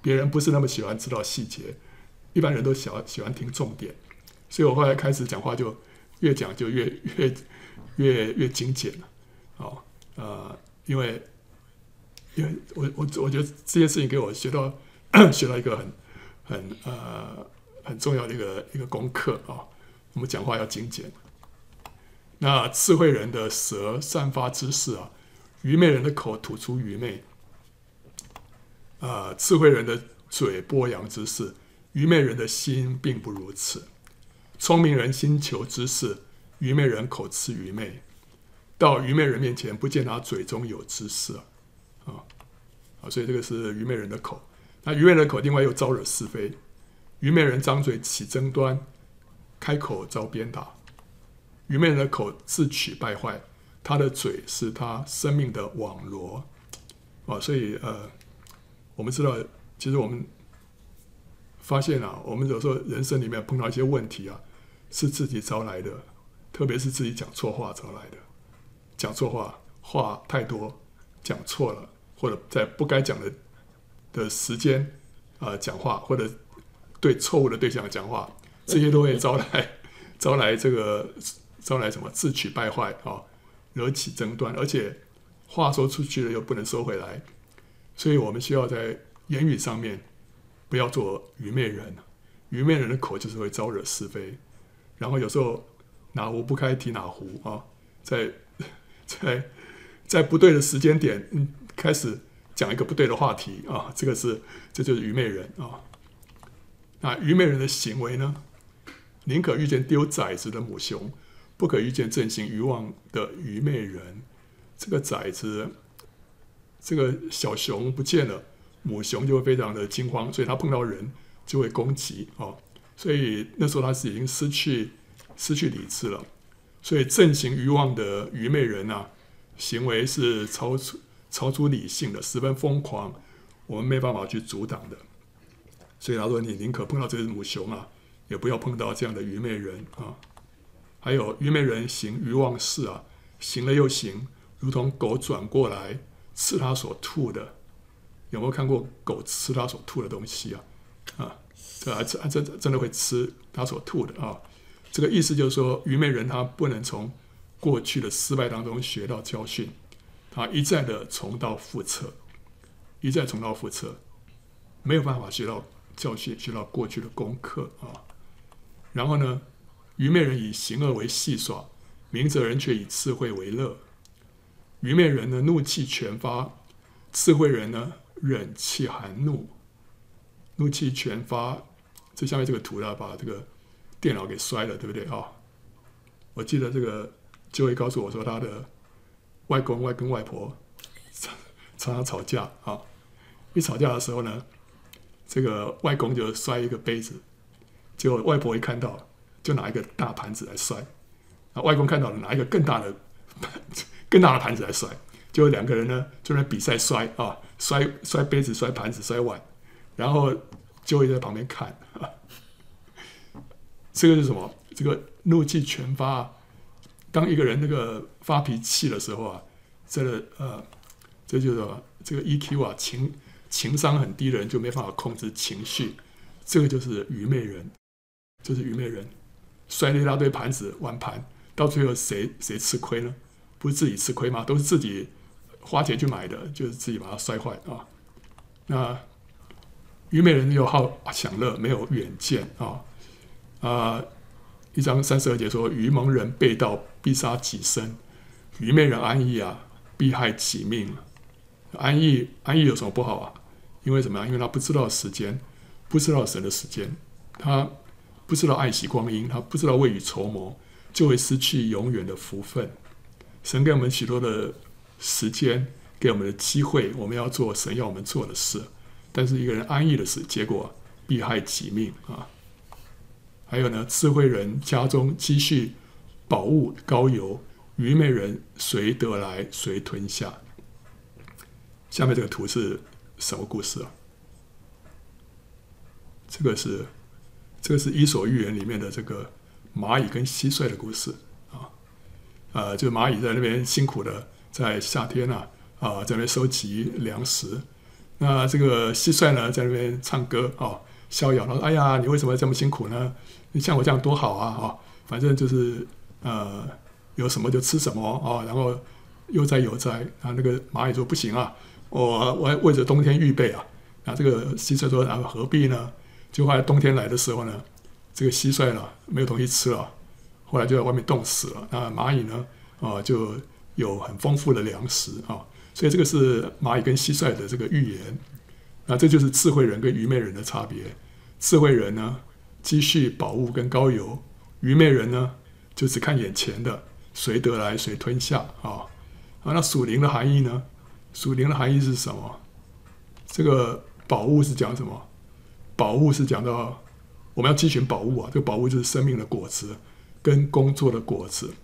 别人不是那么喜欢知道细节，一般人都喜欢喜欢听重点。所以我后来开始讲话就越讲就越越越越精简了，哦，呃，因为因为我我我觉得这件事情给我学到 学到一个很很呃很重要的一个一个功课啊、我们讲话要精简。那智慧人的舌散发知识啊，愚昧人的口吐出愚昧。啊、智慧人的嘴播扬知识，愚昧人的心并不如此。聪明人心求知识，愚昧人口吃愚昧。到愚昧人面前，不见他嘴中有知识啊啊！所以这个是愚昧人的口。那愚昧人的口，另外又招惹是非。愚昧人张嘴起争端，开口遭鞭打。愚昧人的口自取败坏，他的嘴是他生命的网罗啊！所以呃，我们知道，其实我们发现啊，我们有时候人生里面碰到一些问题啊。是自己招来的，特别是自己讲错话招来的。讲错话，话太多，讲错了，或者在不该讲的的时间啊、讲话，或者对错误的对象讲话，这些都会招来招来这个招来什么自取败坏啊、惹起争端，而且话说出去了又不能收回来，所以我们需要在言语上面不要做愚昧人，愚昧人的口就是会招惹是非。然后有时候哪壶不开提哪壶啊，在 在在不对的时间点，嗯，开始讲一个不对的话题啊，这个是这就是愚昧人啊。那愚昧人的行为呢？宁可遇见丢崽子的母熊，不可遇见正行愚妄的愚昧人。这个崽子，这个小熊不见了，母熊就会非常的惊慌，所以它碰到人就会攻击啊。所以那时候它是已经失去失去理智了，所以正行愚妄的愚昧人啊，行为是超出超出理性的，十分疯狂，我们没办法去阻挡的。所以他说：“你宁可碰到这只母熊啊，也不要碰到这样的愚昧人啊。”还有愚昧人行愚妄事啊，行了又行，如同狗转过来吃他所吐的。有没有看过狗吃他所吐的东西啊？啊？这还真真真的会吃他所吐的啊！这个意思就是说，愚昧人他不能从过去的失败当中学到教训，他一再的重蹈覆辙，一再重蹈覆辙，没有办法学到教训，学到过去的功课啊。然后呢，愚昧人以行恶为戏耍，明哲人却以智慧为乐。愚昧人呢，怒气全发，智慧人呢，忍气含怒，怒气全发。这下面这个图呢，把这个电脑给摔了，对不对啊？我记得这个就会告诉我说，他的外公、外公、外婆常常吵架啊。一吵架的时候呢，这个外公就摔一个杯子，结果外婆一看到，就拿一个大盘子来摔。啊，外公看到了，拿一个更大的、更大的盘子来摔。结果两个人呢，就在比赛摔啊，摔摔杯子、摔盘子、摔碗，然后。就会在旁边看，这个是什么？这个怒气全发。当一个人那个发脾气的时候啊，这个呃，这就是这个 EQ 啊，情情商很低的人就没办法控制情绪。这个就是愚昧人，就是愚昧人，摔了一大堆盘子碗盘，到最后谁谁吃亏呢？不是自己吃亏吗？都是自己花钱去买的，就是自己把它摔坏啊。那。愚昧人又好享乐，没有远见啊！啊，一章三十二节说：愚蒙人被盗，必杀己身；愚昧人安逸啊，必害己命。安逸，安逸有什么不好啊？因为什么？因为他不知道时间，不知道神的时间。他不知道爱惜光阴，他不知道未雨绸缪，就会失去永远的福分。神给我们许多的时间，给我们的机会，我们要做神要我们做的事。但是一个人安逸的事，结果必害己命啊！还有呢，智慧人家中积蓄宝物高油，愚昧人谁得来谁吞下。下面这个图是什么故事啊？这个是这个是《伊索寓言》里面的这个蚂蚁跟蟋蟀的故事啊。呃，就蚂蚁在那边辛苦的在夏天啊啊，在那边收集粮食。那这个蟋蟀呢，在那边唱歌啊，逍遥。他说：“哎呀，你为什么这么辛苦呢？你像我这样多好啊！啊，反正就是呃，有什么就吃什么啊，然后悠哉悠哉。”啊，那个蚂蚁说：“不行啊，我我还为着冬天预备啊。”啊，这个蟋蟀说：“然后何必呢？”就后来冬天来的时候呢，这个蟋蟀呢没有东西吃了，后来就在外面冻死了。那蚂蚁呢啊，就有很丰富的粮食啊。所以这个是蚂蚁跟蟋蟀的这个寓言，那这就是智慧人跟愚昧人的差别。智慧人呢，积蓄宝物跟高油；愚昧人呢，就只看眼前的，谁得来谁吞下啊。啊，那属灵的含义呢？属灵的含义是什么？这个宝物是讲什么？宝物是讲到我们要积蓄宝物啊，这个宝物就是生命的果子跟工作的果子，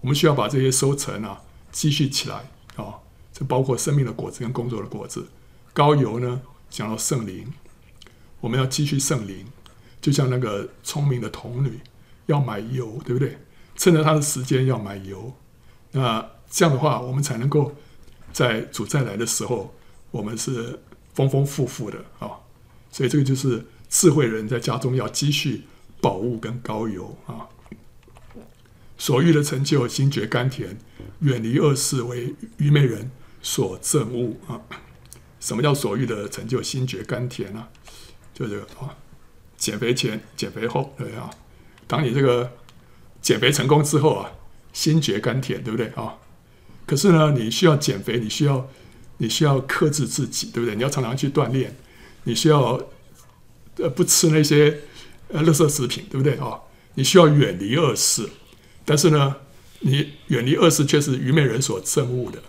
我们需要把这些收成啊积蓄起来啊。这包括生命的果子跟工作的果子。高油呢，讲到圣灵，我们要积蓄圣灵，就像那个聪明的童女要买油，对不对？趁着她的时间要买油。那这样的话，我们才能够在主再来的时候，我们是丰丰富富的啊。所以这个就是智慧人在家中要积蓄宝物跟高油啊。所欲的成就，心觉甘甜；远离恶事，为愚昧人。所憎恶啊，什么叫所欲的成就？心觉甘甜啊，就这个啊，减肥前、减肥后，对啊。当你这个减肥成功之后啊，心觉甘甜，对不对啊？可是呢，你需要减肥，你需要你需要克制自己，对不对？你要常常去锻炼，你需要呃不吃那些呃垃圾食品，对不对啊？你需要远离恶事，但是呢，你远离恶事却是愚昧人所憎恶的。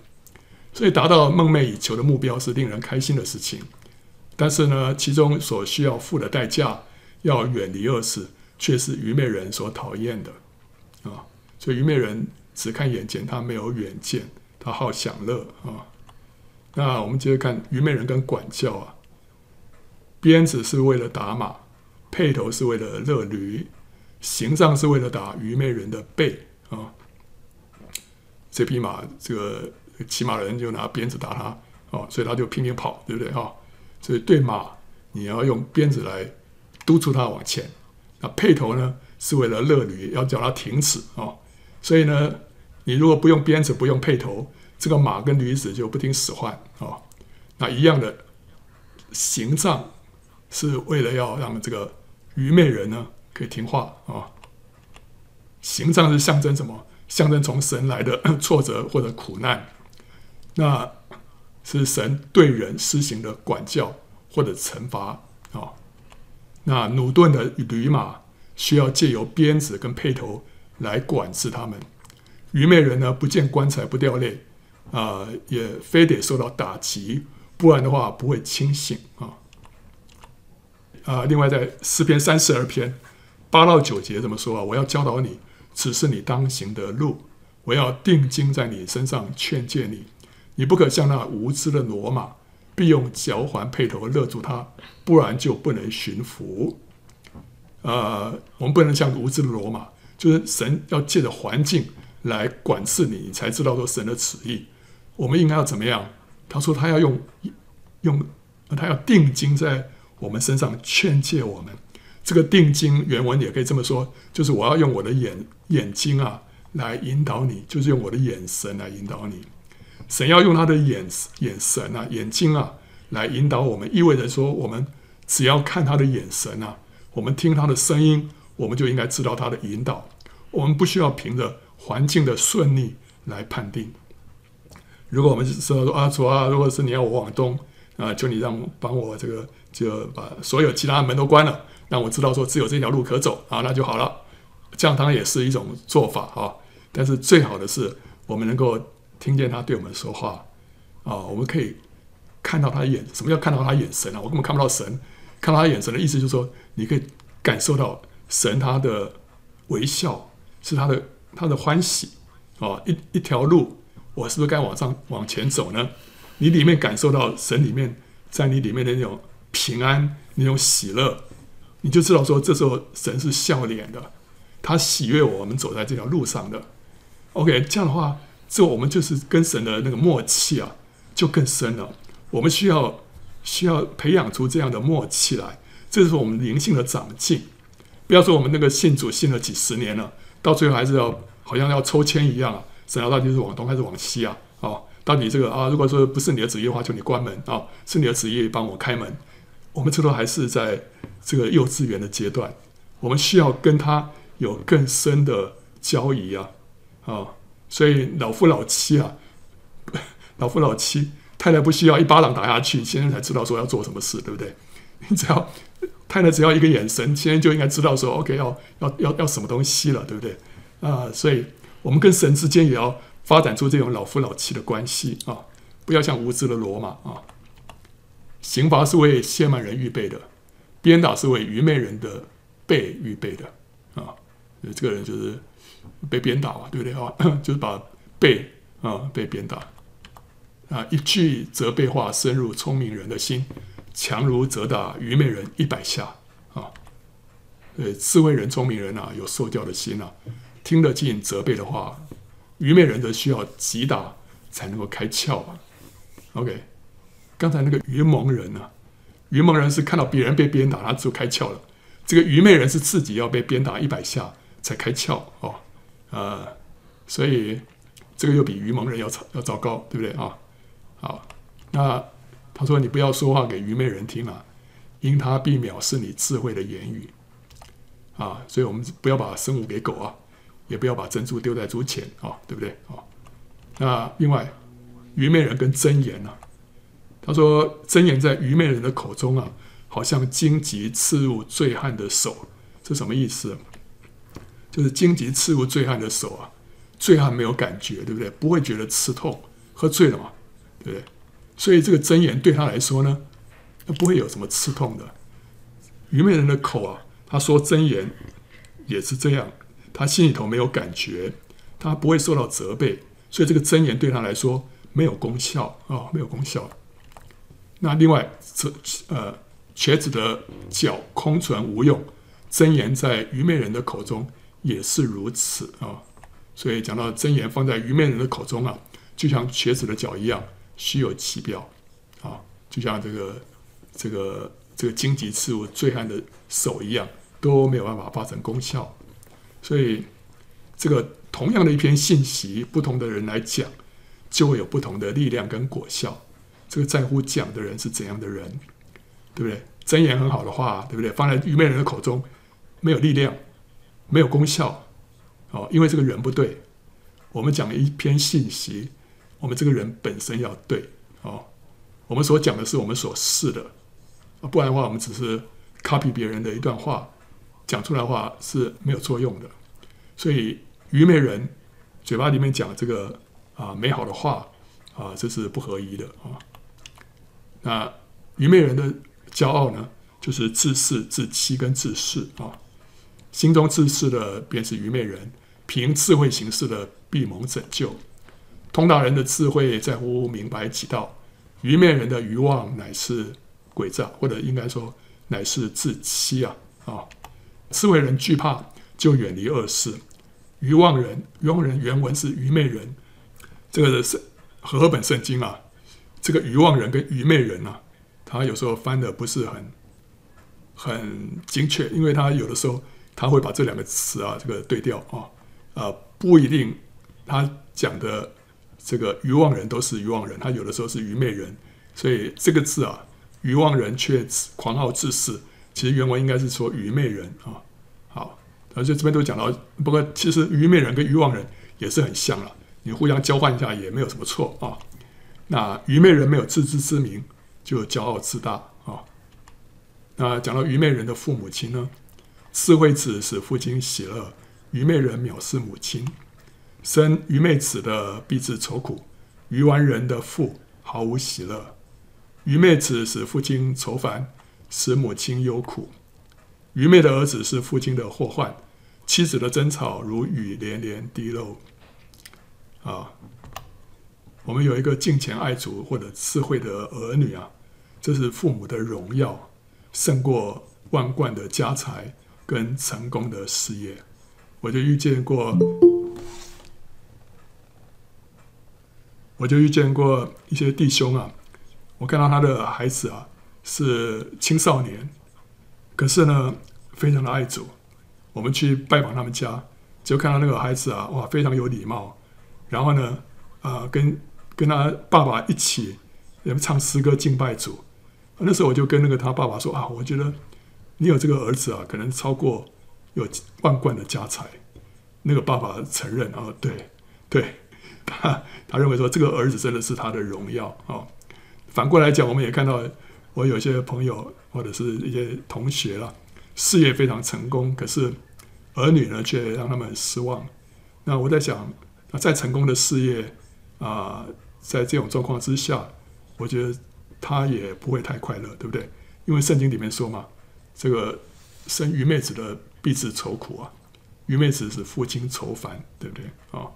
所以达到梦寐以求的目标是令人开心的事情，但是呢，其中所需要付的代价，要远离恶事，却是愚昧人所讨厌的啊。所以愚昧人只看眼前，他没有远见，他好享乐啊。那我们接着看愚昧人跟管教啊，鞭子是为了打马，辔头是为了勒驴，刑杖是为了打愚昧人的背啊。这匹马这个。骑马人就拿鞭子打他，哦，所以他就拼命跑，对不对？哈，所以对马，你要用鞭子来督促他往前。那配头呢，是为了勒驴，要叫他停止，哦，所以呢，你如果不用鞭子，不用配头，这个马跟驴子就不听使唤，哦，那一样的刑杖是为了要让这个愚昧人呢可以听话，啊，刑杖是象征什么？象征从神来的 挫折或者苦难。那是神对人施行的管教或者惩罚、那努顿的驴马需要借由鞭子跟辔头来管制他们。愚昧人呢，不见棺材不掉泪啊、也非得受到打击，不然的话不会清醒啊。啊、另外在诗篇三十二篇八到九节怎么说啊，我要教导你，指示你当行的路，我要定睛在你身上劝诫你。你不可像那无知的骡马，必用嚼环配头勒住他，不然就不能驯服。呃，我们不能像无知的罗马，就是神要借着环境来管制你，你才知道说神的旨意。我们应该要怎么样？他说他要用用，他要定睛在我们身上劝诫我们。这个定睛原文也可以这么说，就是我要用我的眼眼睛啊来引导你，就是用我的眼神来引导你。神要用他的眼眼神啊、眼睛啊来引导我们，意味着说，我们只要看他的眼神啊，我们听他的声音，我们就应该知道他的引导。我们不需要凭着环境的顺利来判定。如果我们知道说啊，主啊，如果是你要我往东，啊，求你让帮我这个就把所有其他门都关了，让我知道说只有这条路可走啊，那就好了。这样当然也是一种做法啊，但是最好的是我们能够听见他对我们说话啊，我们可以看到他的眼，什么叫看到他眼神啊？我根本看不到神，看到他眼神的意思就是说，你可以感受到神他的微笑，是他的他的欢喜啊，一一条路，我是不是该往上往前走呢？你里面感受到神里面在你里面的那种平安、那种喜乐，你就知道说，这时候神是笑脸的。他喜悦我们走在这条路上的，OK，这样的话，这我们就是跟神的那个默契啊，就更深了。我们需要需要培养出这样的默契来，这是我们灵性的长进。不要说我们那个信主信了几十年了，到最后还是要好像要抽签一样啊，神到底是往东还是往西啊？哦，到底这个啊，如果说不是你的旨意的话，就你关门啊；是你的旨意，帮我开门。我们这都还是在这个幼稚园的阶段，我们需要跟他。有更深的交谊啊，啊，所以老夫老妻啊，老夫老妻，太太不需要一巴掌打下去，先生才知道说要做什么事，对不对？你只要太太只要一个眼神，先生就应该知道说，OK，要要要要什么东西了，对不对？啊，所以我们跟神之间也要发展出这种老夫老妻的关系啊，不要像无知的罗马啊。刑罚是为亵慢人预备的，鞭打是为愚昧人的背预备的啊。这个人就是被鞭打嘛，对不对啊？就是把背啊被鞭打啊，一句责备话深入聪明人的心，强如责打愚昧人一百下啊。对，智慧人、聪明人啊，有受教的心啊，听得进责备的话。愚昧人则需要击打才能够开窍啊。OK，刚才那个愚蒙人啊，愚蒙人是看到别人被鞭打，他就开窍了。这个愚昧人是自己要被鞭打一百下。才开窍哦，呃，所以这个又比愚蒙人要糟要糟糕，对不对啊？好，那他说你不要说话给愚昧人听啊，因他必藐视你智慧的言语啊，所以我们不要把生物给狗啊，也不要把珍珠丢在猪前啊，对不对啊？那另外，愚昧人跟真言呢、啊？他说真言在愚昧人的口中啊，好像荆棘刺入醉汉的手，这什么意思？就是荆棘刺入醉汉的手啊，醉汉没有感觉，对不对？不会觉得刺痛，喝醉了嘛，对不对？所以这个真言对他来说呢，他不会有什么刺痛的。愚昧人的口啊，他说真言也是这样，他心里头没有感觉，他不会受到责备，所以这个真言对他来说没有功效啊、没有功效。那另外，这呃，瘸子的脚空存无用，真言在愚昧人的口中。也是如此啊，所以讲到真言放在愚昧人的口中啊，就像瘸子的脚一样虚有其表啊，就像这个这个这个荆棘刺入醉汉的手一样，都没有办法发生功效。所以这个同样的一篇信息，不同的人来讲，就会有不同的力量跟果效。这个在乎讲的人是怎样的人，对不对？真言很好的话，对不对？放在愚昧人的口中没有力量。没有功效，哦，因为这个人不对。我们讲一篇信息，我们这个人本身要对，哦，我们所讲的是我们所是的，不然的话，我们只是 copy 别人的一段话，讲出来的话是没有作用的。所以愚昧人嘴巴里面讲这个啊美好的话啊，这是不合宜的啊。那愚昧人的骄傲呢，就是自恃、自欺跟自恃啊。心中自私的便是愚昧人，凭智慧行事的必蒙拯救。通达人的智慧在乎明白己道，愚昧人的愚妄乃是诡诈，或者应该说乃是自欺啊啊！智慧人惧怕就远离恶事，愚妄人愚妄人原文是愚昧人，这个是和合本圣经啊，这个愚妄人跟愚昧人啊，他有时候翻的不是很很精确，因为他有的时候。他会把这两个词啊，这个对调啊，啊，不一定他讲的这个愚妄人都是愚妄人，他有的时候是愚昧人，所以这个字啊，愚妄人却狂傲自恃，其实原文应该是说愚昧人啊。好，而且这边都讲到，不过其实愚昧人跟愚妄人也是很像了，你互相交换一下也没有什么错啊。那愚昧人没有自知之明，就骄傲自大啊。那讲到愚昧人的父母亲呢，智慧子使父亲喜乐，愚昧人藐视母亲。生愚昧子的必致愁苦，愚顽人的父毫无喜乐。愚昧子使父亲愁烦，使母亲忧苦。愚昧的儿子是父亲的祸患，妻子的争吵如雨连连滴漏。啊，我们有一个敬虔爱主或者智慧的儿女啊，这是父母的荣耀，胜过万贯的家财跟成功的事业。我就遇见过，我就遇见过一些弟兄啊，我看到他的孩子啊是青少年。可是呢，非常的爱主。我们去拜访他们家，就看到那个孩子啊，哇，非常有礼貌。然后呢，啊、跟跟他爸爸一起，唱诗歌敬拜主。那时候我就跟那个他爸爸说啊，我觉得你有这个儿子啊，可能超过有万贯的家财。那个爸爸承认啊，对，对，他他认为说这个儿子真的是他的荣耀啊、反过来讲，我们也看到。我有些朋友或者是一些同学了，事业非常成功，可是儿女呢却让他们很失望。那我在想，那再成功的事业啊、在这种状况之下，我觉得他也不会太快乐，对不对？因为圣经里面说嘛，这个生愚昧子的必致愁苦啊，愚昧子是父亲愁烦，对不对啊、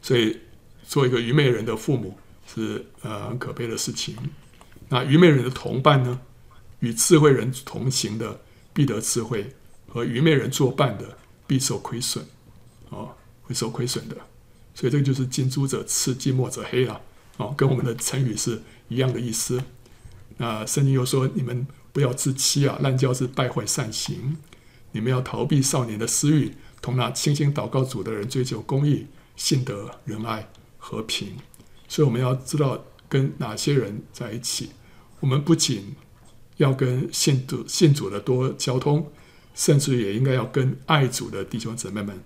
所以做一个愚昧人的父母是呃很可悲的事情。那愚昧人的同伴呢？与智慧人同行的必得智慧，和愚昧人作伴的必受亏损，哦，会受亏损的。所以这个就是近朱者赤，近墨者黑了，哦，跟我们的成语是一样的意思。那圣经又说：你们不要自欺啊，滥交是败坏善行。你们要逃避少年的私欲，同那清心祷告主的人追求公义、信德、仁爱、和平。所以我们要知道跟哪些人在一起。我们不仅要跟信主信主的多交通，甚至也应该要跟爱主的弟兄姊妹们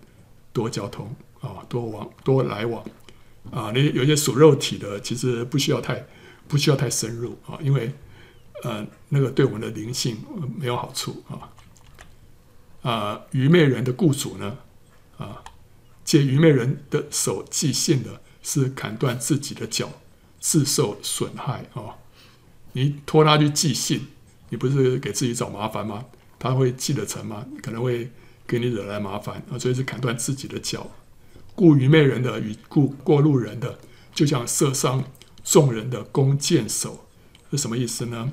多交通啊，多往多来往啊。你有些属肉体的，其实不需要太不需要太深入啊，因为呃，那个对我们的灵性没有好处啊。啊，愚昧人的雇主呢啊，借愚昧人的手寄信的，是砍断自己的脚，自受损害啊。你托他去寄信，你不是给自己找麻烦吗？他会寄得成吗？可能会给你惹来麻烦啊！所以是砍断自己的脚。雇愚昧人的与雇过路人的，就像射伤众人的弓箭手，是什么意思呢？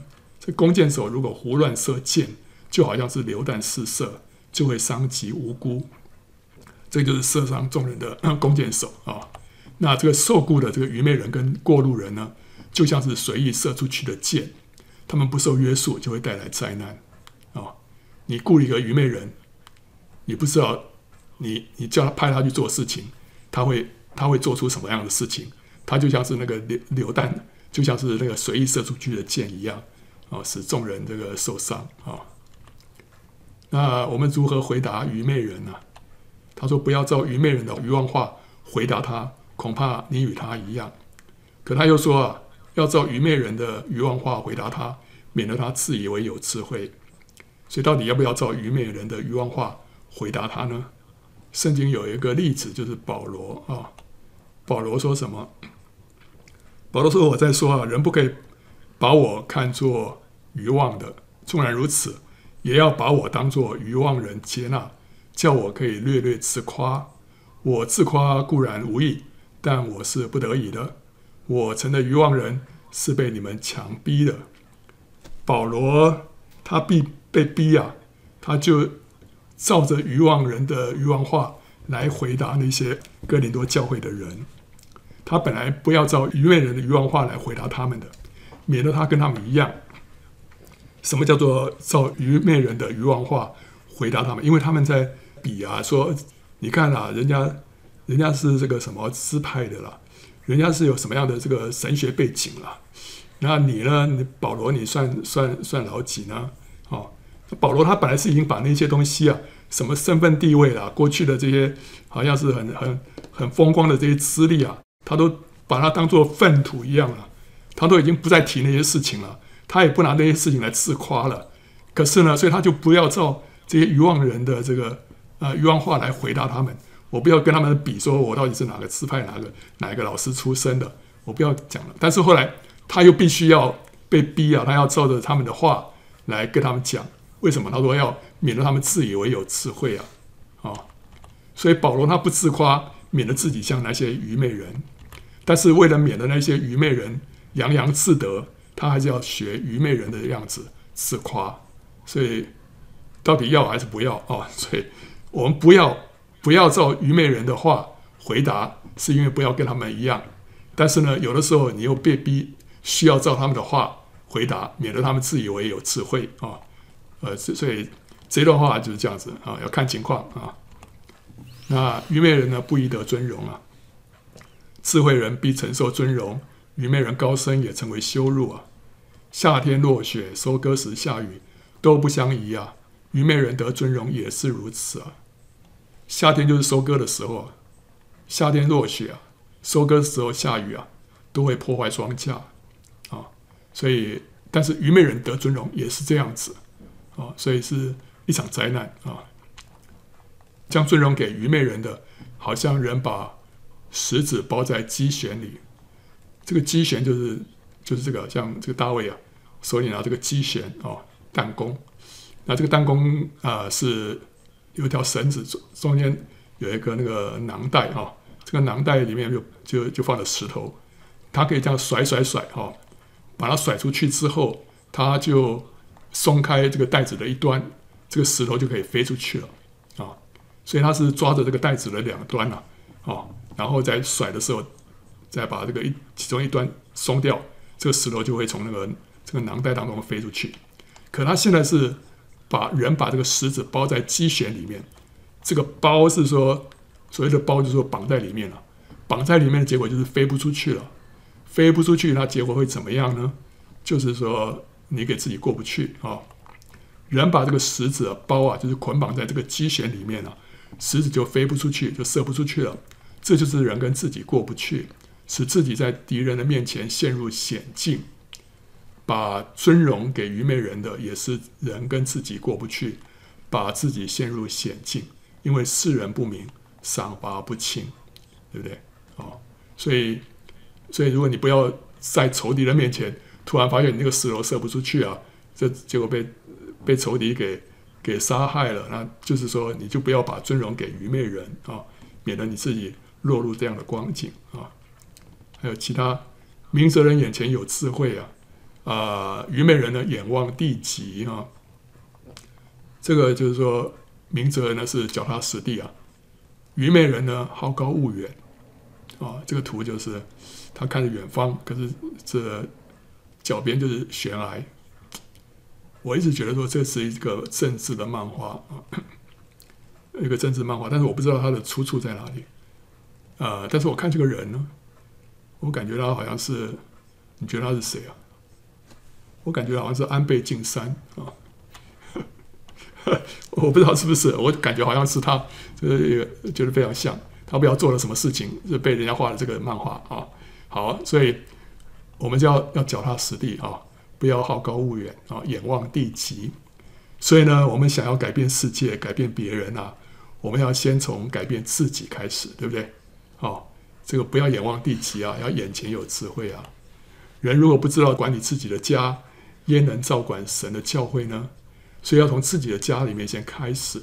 弓箭手如果胡乱射箭，就好像是流弹四射，就会伤及无辜。这就是射伤众人的 弓箭手啊！那这个受雇的这个愚昧人跟过路人呢？就像是随意射出去的箭，他们不受约束，就会带来灾难。哦，你雇一个愚昧人，你不知道你你叫他派他去做事情，他会他会做出什么样的事情？他就像是那个流流弹，就像是那个随意射出去的箭一样，哦，使众人这个受伤。啊，那我们如何回答愚昧人呢？他说：“不要照愚昧人的愚妄话回答他，恐怕你与他一样。”可他又说啊。要照愚昧人的愚妄话回答他，免得他自以为有智慧。所以，到底要不要照愚昧人的愚妄话回答他呢？圣经有一个例子，就是保罗啊。保罗说什么？保罗说：“我在说啊，人不可以把我看作愚妄的。纵然如此，也要把我当作愚妄人接纳，叫我可以略略自夸。我自夸固然无益，但我是不得已的。”我成的愚妄人是被你们强逼的。保罗他必被逼啊，他就照着愚妄人的愚妄话来回答那些哥林多教会的人。他本来不要照愚昧人的愚妄话来回答他们的，免得他跟他们一样。什么叫做照愚昧人的愚妄话回答他们？因为他们在比啊，说你看啊，人家人家是这个什么支派的啦。人家是有什么样的这个神学背景啦？那你呢？你保罗，你算算算老几呢？哦，保罗他本来是已经把那些东西啊，什么身份地位啊，过去的这些好像是很很很风光的这些资历啊，他都把它当做粪土一样了。他都已经不再提那些事情了，他也不拿那些事情来自夸了。可是呢，所以他就不要照这些愚妄人的这个呃愚妄话来回答他们。我不要跟他们比，说我到底是哪个支派、哪个哪个老师出身的，我不要讲了。但是后来他又必须要被逼啊，他要照着他们的话来跟他们讲。为什么？他说要免得他们自以为有智慧啊，啊、所以保罗他不自夸，免得自己像那些愚昧人。但是为了免得那些愚昧人洋洋自得，他还是要学愚昧人的样子自夸。所以到底要还是不要啊、所以我们不要不要照愚昧人的话回答，是因为不要跟他们一样。但是呢，有的时候你又被逼需要照他们的话回答，免得他们自以为有智慧啊。哦呃，所以这段话就是这样子啊，要看情况啊。那愚昧人呢，不宜得尊荣啊；智慧人必承受尊荣，愚昧人高升也成为羞辱啊。夏天落雪，收割时下雨，都不相宜啊。愚昧人得尊荣也是如此啊。夏天就是收割的时候啊，夏天落雪啊，收割时候下雨啊，都会破坏庄稼啊。所以，但是愚昧人得尊荣也是这样子。啊，所以是一场灾难啊！将尊荣给愚昧人的，好像人把石子包在鸡弦里。这个机弦就是就是这个，像这个大卫啊，手里拿这个机弦啊，弹弓。那这个弹弓啊，是有一条绳子，中中间有一个那个囊袋啊，这个囊袋里面就就就放了石头，它可以这样甩甩甩哈，把它甩出去之后，它就。松开这个袋子的一端，这个石头就可以飞出去了啊！所以它是抓着这个袋子的两端啊，啊，然后在甩的时候，再把这个一其中一端松掉，这个石头就会从那个这个囊袋当中飞出去。可它现在是把人把这个石子包在机弦里面，这个包是说所谓的包就是说绑在里面了，绑在里面的结果就是飞不出去了，飞不出去，那结果会怎么样呢？就是说。你给自己过不去啊！人把这个石子包啊，就是捆绑在这个机弦里面了，石子就飞不出去，就射不出去了。这就是人跟自己过不去，使自己在敌人的面前陷入险境。把尊荣给愚昧人的，也是人跟自己过不去，把自己陷入险境。因为世人不明，赏罚不清，对不对？哦，所以，所以如果你不要在仇敌的面前。突然发现你那个石头射不出去啊，这结果被被仇敌给给杀害了。那就是说，你就不要把尊荣给愚昧人啊，免得你自己落入这样的光景啊。还有其他，明哲人眼前有智慧啊，啊，愚昧人呢眼望地极啊。这个就是说，明哲人呢是脚踏实地啊，愚昧人呢好高骛远啊。这个图就是他看着远方，可是这。脚边就是悬崖，我一直觉得说这是一个政治的漫画啊，一个政治漫画，但是我不知道它的出处在哪里。呃，但是我看这个人呢，我感觉他好像是，你觉得他是谁啊？我感觉好像是安倍晋三啊，我不知道是不是，我感觉好像是他，这个觉得非常像，他不知道做了什么事情，就被人家画了这个漫画啊。好，所以。我们就要要脚踏实地啊，不要好高骛远啊，眼望地极。所以呢，我们想要改变世界、改变别人啊，我们要先从改变自己开始，对不对？好，这个不要眼望地极啊，要眼前有智慧啊。人如果不知道管理自己的家，焉能照管神的教会呢？所以要从自己的家里面先开始。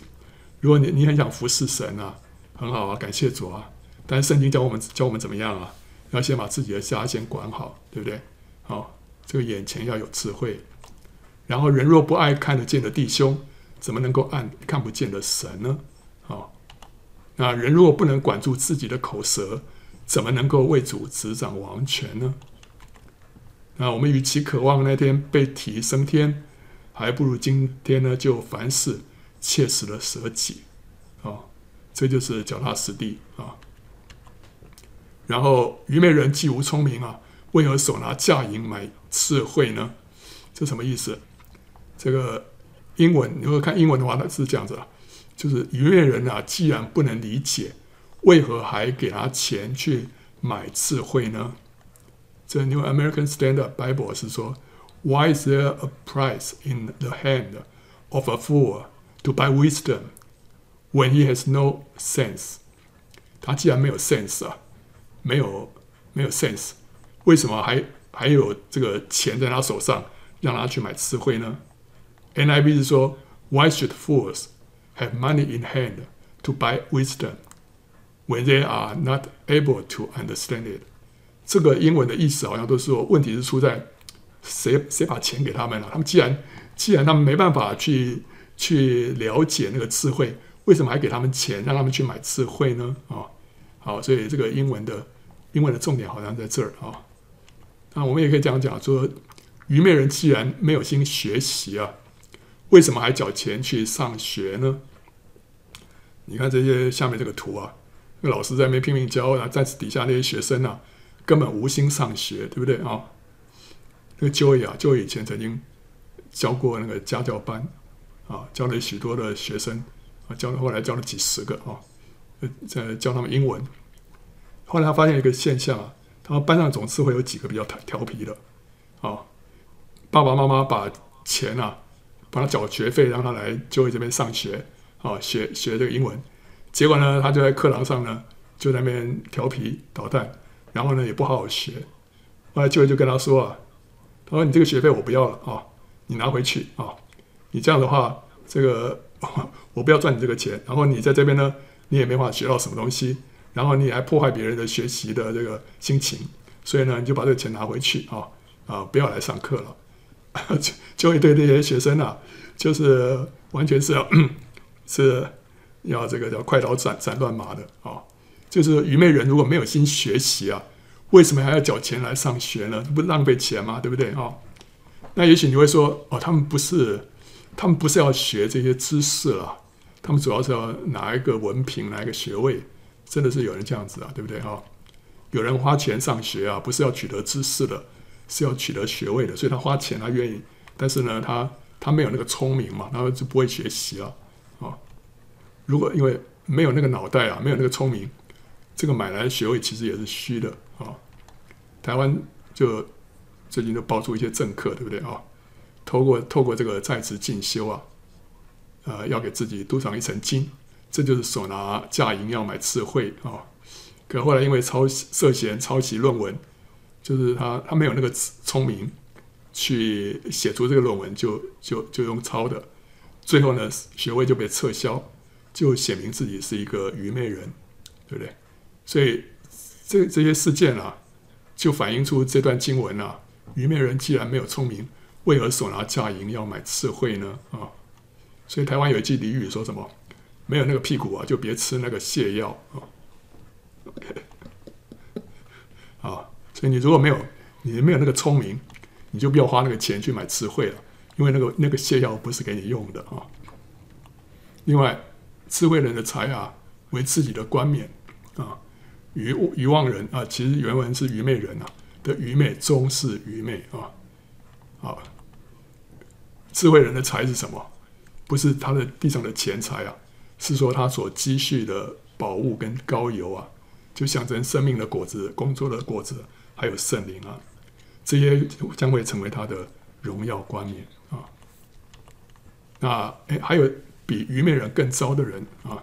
如果你你很想服侍神啊，很好啊，感谢主啊。但是圣经教我们教我们怎么样啊？要先把自己的家先管好，对不对？好，这个眼前要有智慧。然后，人若不爱看得见的弟兄，怎么能够爱看不见的神呢？好，那人如果不能管住自己的口舌，怎么能够为主执掌王权呢？那我们与其渴望那天被提升天，还不如今天呢就凡事切实的舍己。啊，这就是脚踏实地啊。然后愚昧人既无聪明啊，为何手拿价银买智慧呢？这什么意思？这个英文，如果看英文的话，它是这样子啊，就是愚昧人啊，既然不能理解，为何还给他钱去买智慧呢？ 这 New American Standard Bible 是说，Why is there a price in the hand of a fool to buy wisdom when he has no sense？他既然没有 sense 啊，没有没有 sense，为什么还还有这个钱在他手上，让他去买智慧呢？NIV 是说，Why should fools have money in hand to buy wisdom When they are not able to understand it？这个英文的意思好像都是说，问题是出在谁谁把钱给他们了？他们既然既然他们没办法去去了解那个智慧，为什么还给他们钱让他们去买智慧呢？啊、好，所以这个英文的英文的重点好像在这儿啊、那我们也可以这样讲说，愚昧人既然没有心学习啊，为什么还缴钱去上学呢？你看这些下面这个图啊，老师在那边拼命教啊，在底下那些学生啊。根本无心上学，对不对啊、那个 Joy 啊，Joy 以前曾经教过那个家教班啊，教了许多的学生啊，教了后来教了几十个啊，在教他们英文。后来他发现一个现象啊，他们班上总是会有几个比较调皮的啊，爸爸妈妈把钱啊，帮他缴学费，让他来 Joy 这边上学啊，学学这个英文。结果呢，他就在课堂上呢，就在那边调皮捣蛋。然后呢，也不好好学，后来就会就跟他说啊，他说你这个学费我不要了啊，你拿回去啊，你这样的话，这个我不要赚你这个钱，然后你在这边呢，你也没法学到什么东西，然后你还破坏别人的学习的这个心情，所以呢，你就把这个钱拿回去啊啊，不要来上课了，就就会对这些学生啊，就是完全是要 是要这个叫快刀斩斩乱麻的啊。就是愚昧人如果没有心学习啊，为什么还要缴钱来上学呢？不浪费钱吗？对不对啊？那也许你会说，哦，他们不是，他们不是要学这些知识了，他们主要是要拿一个文凭，拿一个学位。真的是有人这样子啊，对不对啊？有人花钱上学啊，不是要取得知识的，是要取得学位的，所以他花钱，他愿意，但是呢，他他没有那个聪明嘛，他就不会学习了啊。如果因为没有那个脑袋啊，没有那个聪明。这个买来的学位其实也是虚的啊、台湾就最近就爆出一些政客，对不对？啊、透过透过这个在职进修啊，呃，要给自己镀上一层金，这就是手拿价银要买智慧啊、可后来因为抄袭涉嫌抄袭论文，就是他他没有那个聪明去写出这个论文，就就就用抄的，最后呢，学位就被撤销，就显明自己是一个愚昧人，对不对？所以，这这些事件啊，就反映出这段经文啊，愚昧人既然没有聪明，为何手拿价银要买智慧呢？啊，所以台湾有一句俚语说什么？没有那个屁股啊，就别吃那个泻药啊。OK，啊，所以你如果没有你没有那个聪明，你就不要花那个钱去买智慧了，因为那个那个泻药不是给你用的啊。另外，智慧人的财啊，为自己的冠冕啊。愚愚妄人啊，其实原文是愚昧人啊的愚昧，终是愚昧啊。啊，智慧人的财是什么？不是他的地上的钱财啊，是说他所积蓄的宝物跟膏油啊，就象征生命的果子、工作的果子，还有圣灵啊，这些将会成为他的荣耀冠冕啊。那诶，还有比愚昧人更糟的人啊。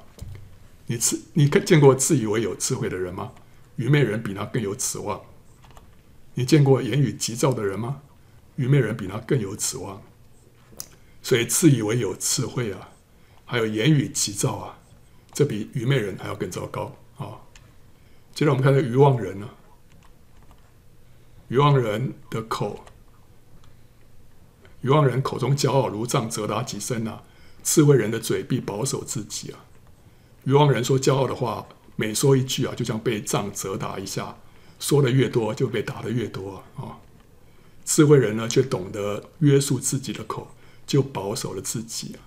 你自你看见过自以为有智慧的人吗？愚昧人比他更有指望。你见过言语急躁的人吗？愚昧人比他更有指望。所以自以为有智慧啊，还有言语急躁啊，这比愚昧人还要更糟糕啊！接着我们看这愚妄人呢、啊，愚妄人的口，愚妄人口中骄傲如杖责打己身啊，智慧人的嘴必保守自己啊。愚妄人说骄傲的话，每说一句啊，就像被杖责打一下，说的越多，就被打的越多啊。智慧人呢，却懂得约束自己的口，就保守了自己啊。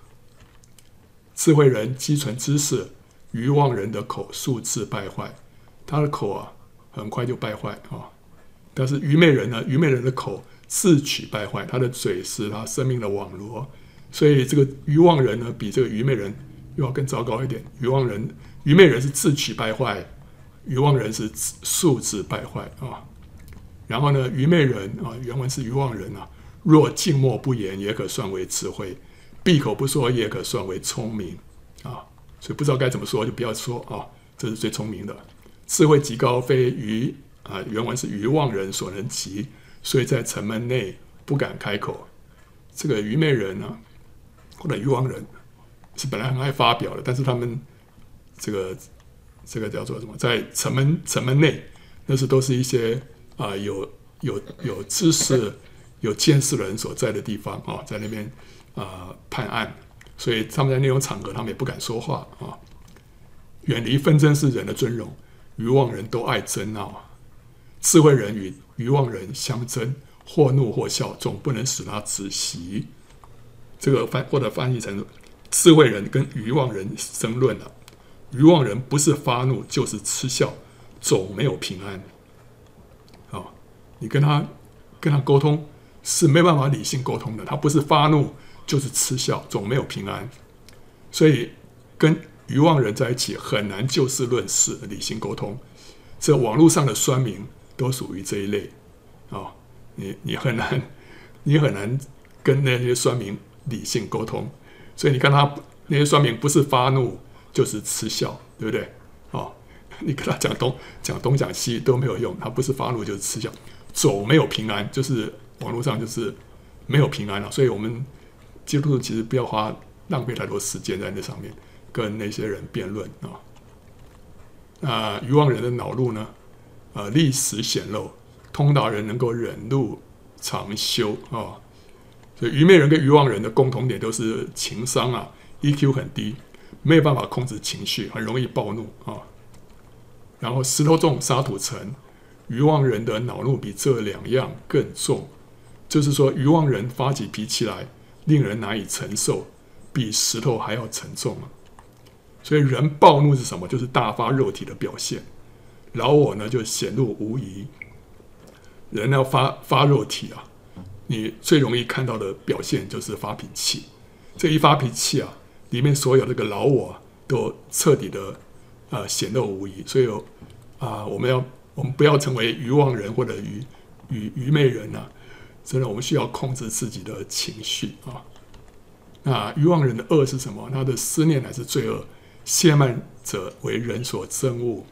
智慧人积存知识，愚妄人的口数次败坏，他的口啊，很快就败坏啊。但是愚昧人呢，愚昧人的口自取败坏，他的嘴是他生命的网罗，所以这个愚妄人呢，比这个愚昧人。又要更糟糕一点，愚妄人、愚昧人是自取败坏，愚妄人是素质败坏啊。然后呢，愚昧人啊，原文是愚妄人啊。若静默不言，也可算为智慧；闭口不说，也可算为聪明啊。所以不知道该怎么说，就不要说啊。这是最聪明的。智慧极高，非愚啊。原文是愚妄人所能及，所以在城门内不敢开口。这个愚昧人呢、啊，或者愚妄人，是本来很爱发表的，但是他们这个这个叫做什么，在城门城门内，那是都是一些啊有有有知识。有见识的人所在的地方啊，在那边啊、判案，所以他们在那种场合，他们也不敢说话啊。远离纷争是人的尊荣，愚妄人都爱争闹，智慧人与愚妄人相争，或怒或笑，总不能使他止息。这个翻或者翻译成智慧人跟愚妄人争论了，愚妄人不是发怒就是嗤笑，总没有平安。啊，你跟他跟他沟通。是没办法理性沟通的，他不是发怒就是嗤笑，总没有平安。所以跟愚妄人在一起很难就事论事理性沟通。这网络上的酸民都属于这一类、哦，你你很难你很难跟那些酸民理性沟通。所以你看他那些酸民不是发怒就是嗤笑，对不对？哦，你跟他讲东讲东讲西都没有用，他不是发怒就是嗤笑，走没有平安，就是。网络上就是没有平安了，所以我们基督徒其实不要花浪费太多时间在那上面跟那些人辩论啊。那愚妄人的恼怒呢？呃，立时显露；通达人能够忍怒长修啊。所以愚昧人跟愚妄人的共同点都是情商啊，EQ 很低，没有办法控制情绪，很容易暴怒啊。然后石头重，沙土沉，愚妄人的恼怒比这两样更重。就是说，愚妄人发起脾气来，令人难以承受，比石头还要沉重啊。所以，人暴怒是什么？就是大发肉体的表现。老我呢，就显露无疑。人要发发肉体啊，你最容易看到的表现就是发脾气。这一发脾气啊，里面所有这个老我，都彻底的啊显露无遗。所以啊，我们要我们不要成为愚妄人或者愚愚愚昧人啊。真的，我们需要控制自己的情绪啊。那愚妄人的恶是什么？他的思念乃是罪恶，亵慢者为人所憎恶。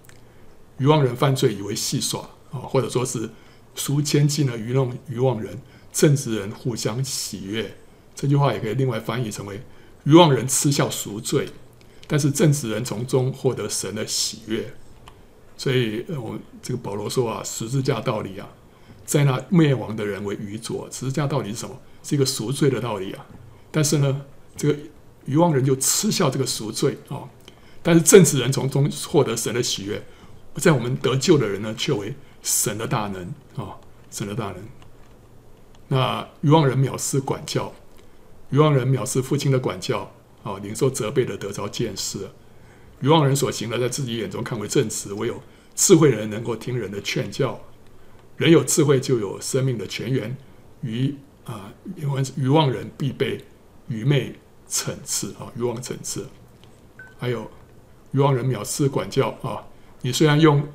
愚妄人犯罪以为戏耍啊，或者说是赎千金的愚弄愚妄人。正直人互相喜悦。这句话也可以另外翻译成为：愚妄人嗤笑赎罪，但是正直人从中获得神的喜悦。所以，我们这个保罗说啊，十字架道理啊。在那灭亡的人为愚拙，十字架道理是什么？是一个赎罪的道理啊。但是呢，这个愚妄人就嗤笑这个赎罪啊、但是正直人从中获得神的喜悦，在我们得救的人呢，却为神的大能啊、神的大能。那愚妄人藐视管教，愚妄人藐视父亲的管教啊，领、受责备的得着见识。愚妄人所行的，在自己眼中看为正直，唯有智慧人能够听人的劝教。人有智慧，就有生命的泉源。愚啊，因为愚妄人必被愚昧惩治啊，愚妄惩治。还有愚妄人藐视管教啊，你虽然用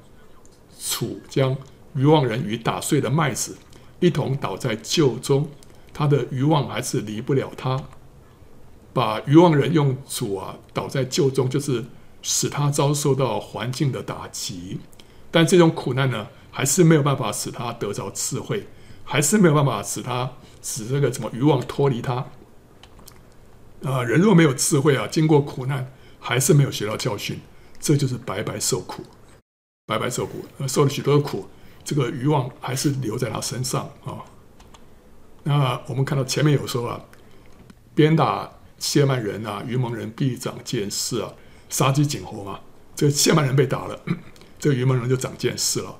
杵将愚妄人与打碎的麦子一同倒在臼中，他的欲望还是离不了他。把欲望人用主啊倒在臼中，就是使他遭受到环境的打击。但这种苦难呢，还是没有办法使他得着智慧，还是没有办法使他使这个什么欲望脱离他。啊、人若没有智慧啊，经过苦难还是没有学到教训，这就是白白受苦，白白受苦，受了许多的苦，这个愚妄还是留在他身上啊、那我们看到前面有说啊，鞭打谢曼人啊，愚蒙人必长见识啊，杀鸡儆猴嘛。这个谢曼人被打了，这个愚蒙人就长见识了。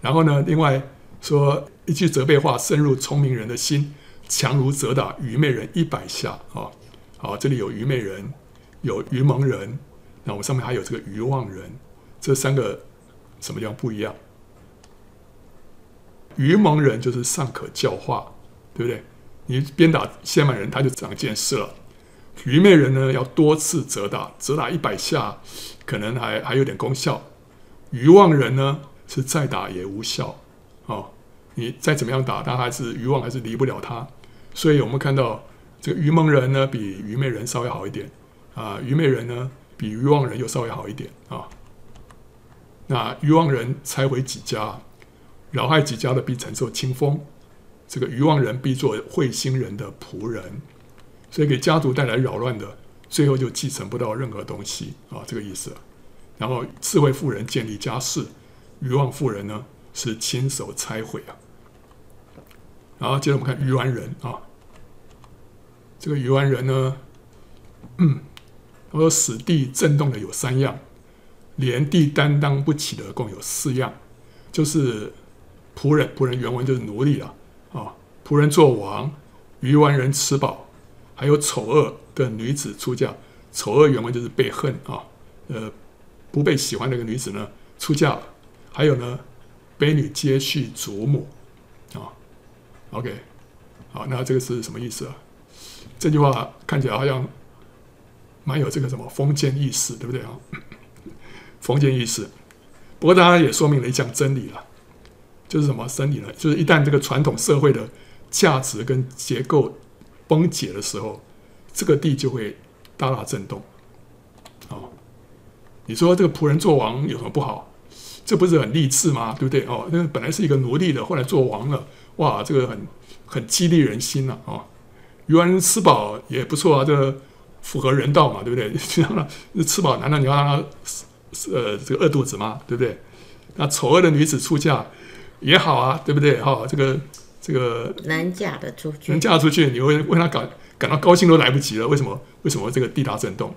然后呢，另外说一句责备话，深入聪明人的心，强如责打愚昧人一百下啊、好，这里有愚昧人，有愚蒙人，那我们上面还有这个愚妄人，这三个什么地方不一样？愚蒙人就是尚可教化，对不对？你鞭打亵慢人，他就长见识了。愚昧人呢，要多次责打，责打一百下，可能还还有点功效。愚妄人呢？是再打也无效，哦，你再怎么样打，他还是愚妄还是离不了他。所以我们看到这个愚蒙人呢，比愚昧人稍微好一点啊，愚昧人呢比愚妄人又稍微好一点啊。那愚妄人拆毁几家，老害己家的必承受清风，这个愚妄人必做慧心人的仆人，所以给家族带来扰乱的，最后就继承不到任何东西啊，这个意思。然后智慧妇人建立家室，愚妄妇人呢是亲手拆毁啊。然后接着我们看愚顽人啊，这个愚顽人呢，嗯，他说死地震动的有三样，连地担当不起的共有四样，就是仆人，仆人原文就是奴隶了啊，仆人做王，愚顽人吃饱，还有丑恶的女子出嫁，丑恶原文就是被恨啊，呃，不被喜欢那个女子呢出嫁，还有呢，悲女接续祖母啊。OK，好，那这个是什么意思啊？这句话看起来好像蛮有这个什么封建意识，对不对啊？封建意识，不过当然也说明了一项真理了，就是什么生理呢？就是一旦这个传统社会的价值跟结构崩解的时候，这个地就会大大震动。哦，你说这个仆人做王有什么不好？这不是很励志吗？对不对？哦，那本来是一个奴隶的，后来做王了。哇，这个很很激励人心呐啊、哦！愚顽人吃饱也不错啊，这个符合人道嘛，对不对？这样了，吃饱难道你要让他呃这个饿肚子吗？对不对？那丑恶的女子出嫁也好啊，对不对？哈、哦，这个这个能嫁得出去，能嫁出去，你会为他感感到高兴都来不及了。为什么？为什么这个地大震动？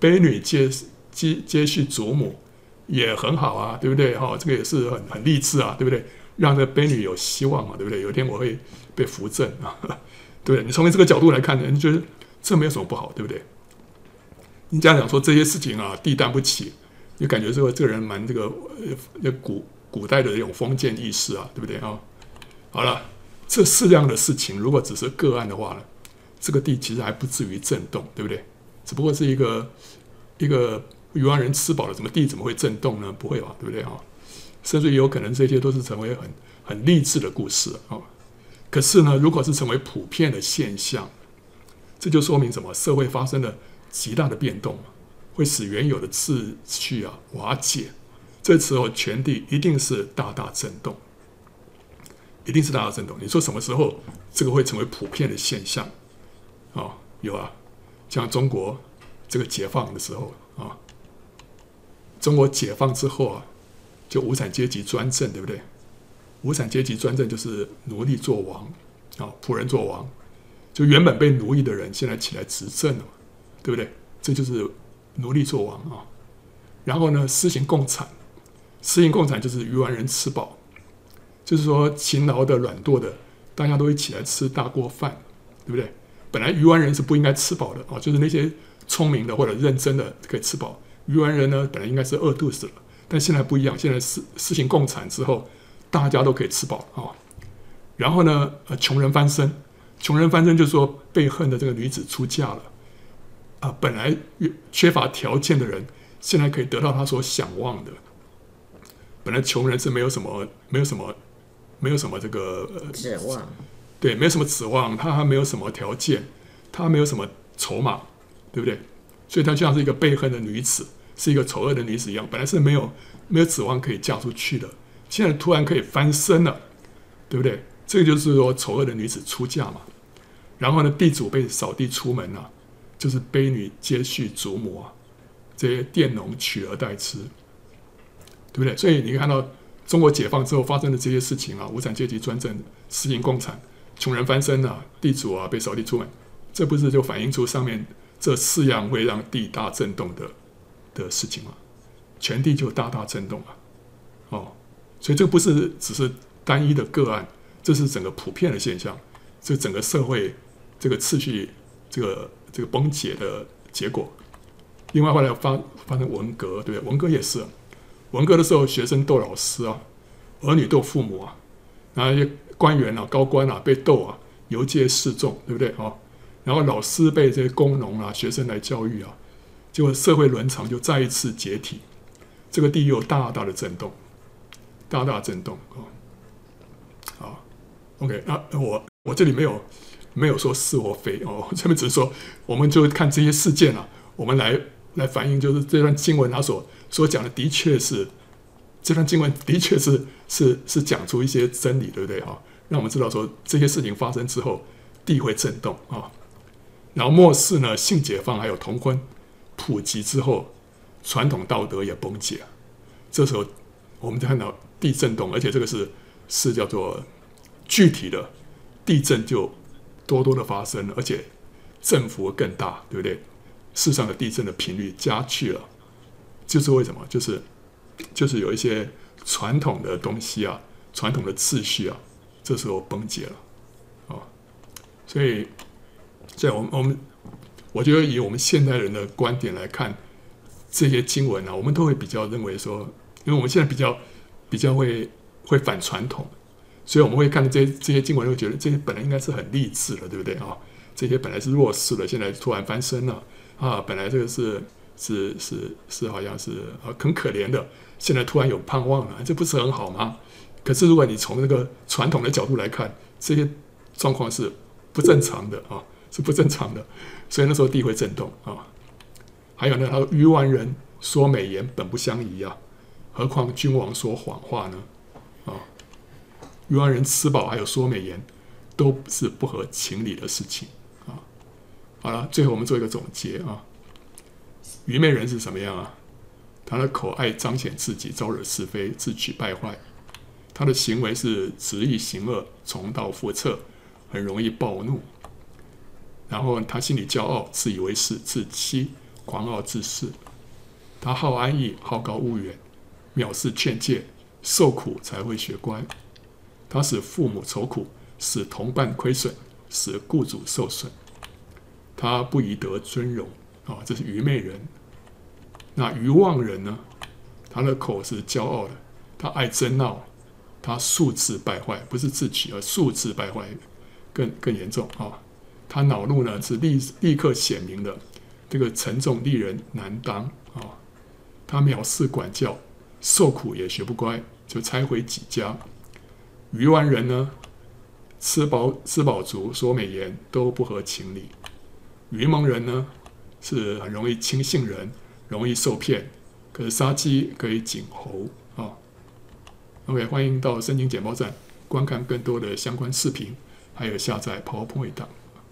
卑女接接接续祖母也很好啊，对不对？哈、哦，这个也是很很励志啊，对不对？让这个婢女有希望嘛，对不对？有一天我会被扶正啊，对不对？你从这个角度来看呢，你觉得这没有什么不好，对不对？你这样讲说这些事情啊，地担不起，就感觉这个这个人蛮这个呃古古代的这种封建意识啊，对不对啊？好了，这四样的事情如果只是个案的话呢，这个地其实还不至于震动，对不对？只不过是一个一个愚顽人吃饱了，怎么地怎么会震动呢？不会吧，对不对啊？甚至有可能这些都是成为很很励志的故事啊。可是呢，如果是成为普遍的现象，这就说明什么？社会发生了极大的变动，会使原有的秩序啊瓦解。这时候全地一定是大大震动，一定是大大震动。你说什么时候这个会成为普遍的现象？啊，有啊，像中国这个解放的时候啊，中国解放之后啊。就无产阶级专政，对不对？无产阶级专政就是奴隶做王啊，仆人做王。就原本被奴役的人，现在起来执政了，对不对？这就是奴隶做王啊。然后呢，施行共产，施行共产就是鱼丸人吃饱，就是说勤劳的、懒惰的，大家都一起来吃大锅饭，对不对？本来鱼丸人是不应该吃饱的啊，就是那些聪明的或者认真的可以吃饱，鱼丸人呢，本来应该是饿肚子了。但现在不一样，现在实实行共产之后，大家都可以吃饱啊。然后呢，呃，穷人翻身，穷人翻身就是说被恨的这个女子出嫁了啊。本来缺乏条件的人，现在可以得到他所想望的。本来穷人是没有什么，没有什么，没有什么这个指望，对，没有什么指望，他还没有什么条件，他没有什么筹码，对不对？所以他就像是一个被恨的女子。是一个丑恶的女子一样，本来是没有没有指望可以嫁出去的，现在突然可以翻身了，对不对？这个就是说丑恶的女子出嫁嘛。然后呢，地主被扫地出门了，啊，就是卑女接续祖母啊，这些佃农取而代之，对不对？所以你看到中国解放之后发生的这些事情啊，无产阶级专政，私营共产，穷人翻身啊，地主啊被扫地出门，这不是就反映出上面这四样会让地大震动的？的事情吗，全地就大大震动了，哦，所以这不是只是单一的个案，这是整个普遍的现象，这整个社会这个秩序这个这个崩解的结果。另外后来发发生文革，对不对？文革也是，文革的时候学生斗老师啊，儿女斗父母啊，然后一些官员啊、高官啊被斗啊，游街示众，对不对？啊，然后老师被这些工农啊、学生来教育啊。结果社会伦常就再一次解体，这个地又大大的震动，大大震动啊！OK，那我我这里没有没有说是或非哦，这边只是说，我们就看这些事件啊，我们来来反映，就是这段经文他所所讲的，的确是这段经文的确是是是讲出一些真理，对不对啊？让我们知道说这些事情发生之后，地会震动啊。然后末世呢，性解放还有同婚普及之后，传统道德也崩解，这时候我们就看到地震动，而且这个是是叫做。具体的地震就多多的发生，而且振幅更大，对不对？世上的地震的频率加剧了，就是为什么？就是就是有一些传统的东西啊，传统的秩序啊，这时候崩解了啊、哦。所以，在我们我们，我觉得以我们现代人的观点来看这些经文啊，我们都会比较认为说，因为我们现在比较比较会会反传统。所以我们会看这这些经文，会觉得这些本来应该是很励志的，对不对啊？这些本来是弱势的，现在突然翻身了啊！本来这个是是是是好像是啊很可怜的，现在突然有盼望了，这不是很好吗？可是如果你从那个传统的角度来看，这些状况是不正常的啊，是不正常的。所以那时候地会震动啊。还有呢，他说愚顽人说美言本不相宜啊，何况君王说谎话呢？愚顽人吃饱还有说美言，都是不合情理的事情啊！好了，最后我们做一个总结啊。愚昧人是什么样啊？他的口爱彰显自己，招惹是非，自取败坏。他的行为是执意行恶，重蹈覆辙，很容易暴怒。然后他心里骄傲，自以为是，自欺，狂傲自恃。他好安逸，好高骛远，藐视劝诫，受苦才会学乖。他使父母愁苦，使同伴亏损，使雇主受损。他不宜得尊荣啊，这是愚昧人。那愚妄人呢？他的口是骄傲的，他爱争闹，他素自败坏，不是自取，而素自败坏更更严重啊。他恼怒呢，是立立刻显明的，这个沉重令人难当啊。他藐视管教，受苦也学不乖，就拆毁己家。愚顽人呢，吃饱吃饱足，说美言都不合情理。愚蒙人呢，是很容易轻信人，容易受骗。可是杀鸡可以儆猴啊。OK，欢迎到申请简报站观看更多的相关视频，还有下载 PowerPoint 档。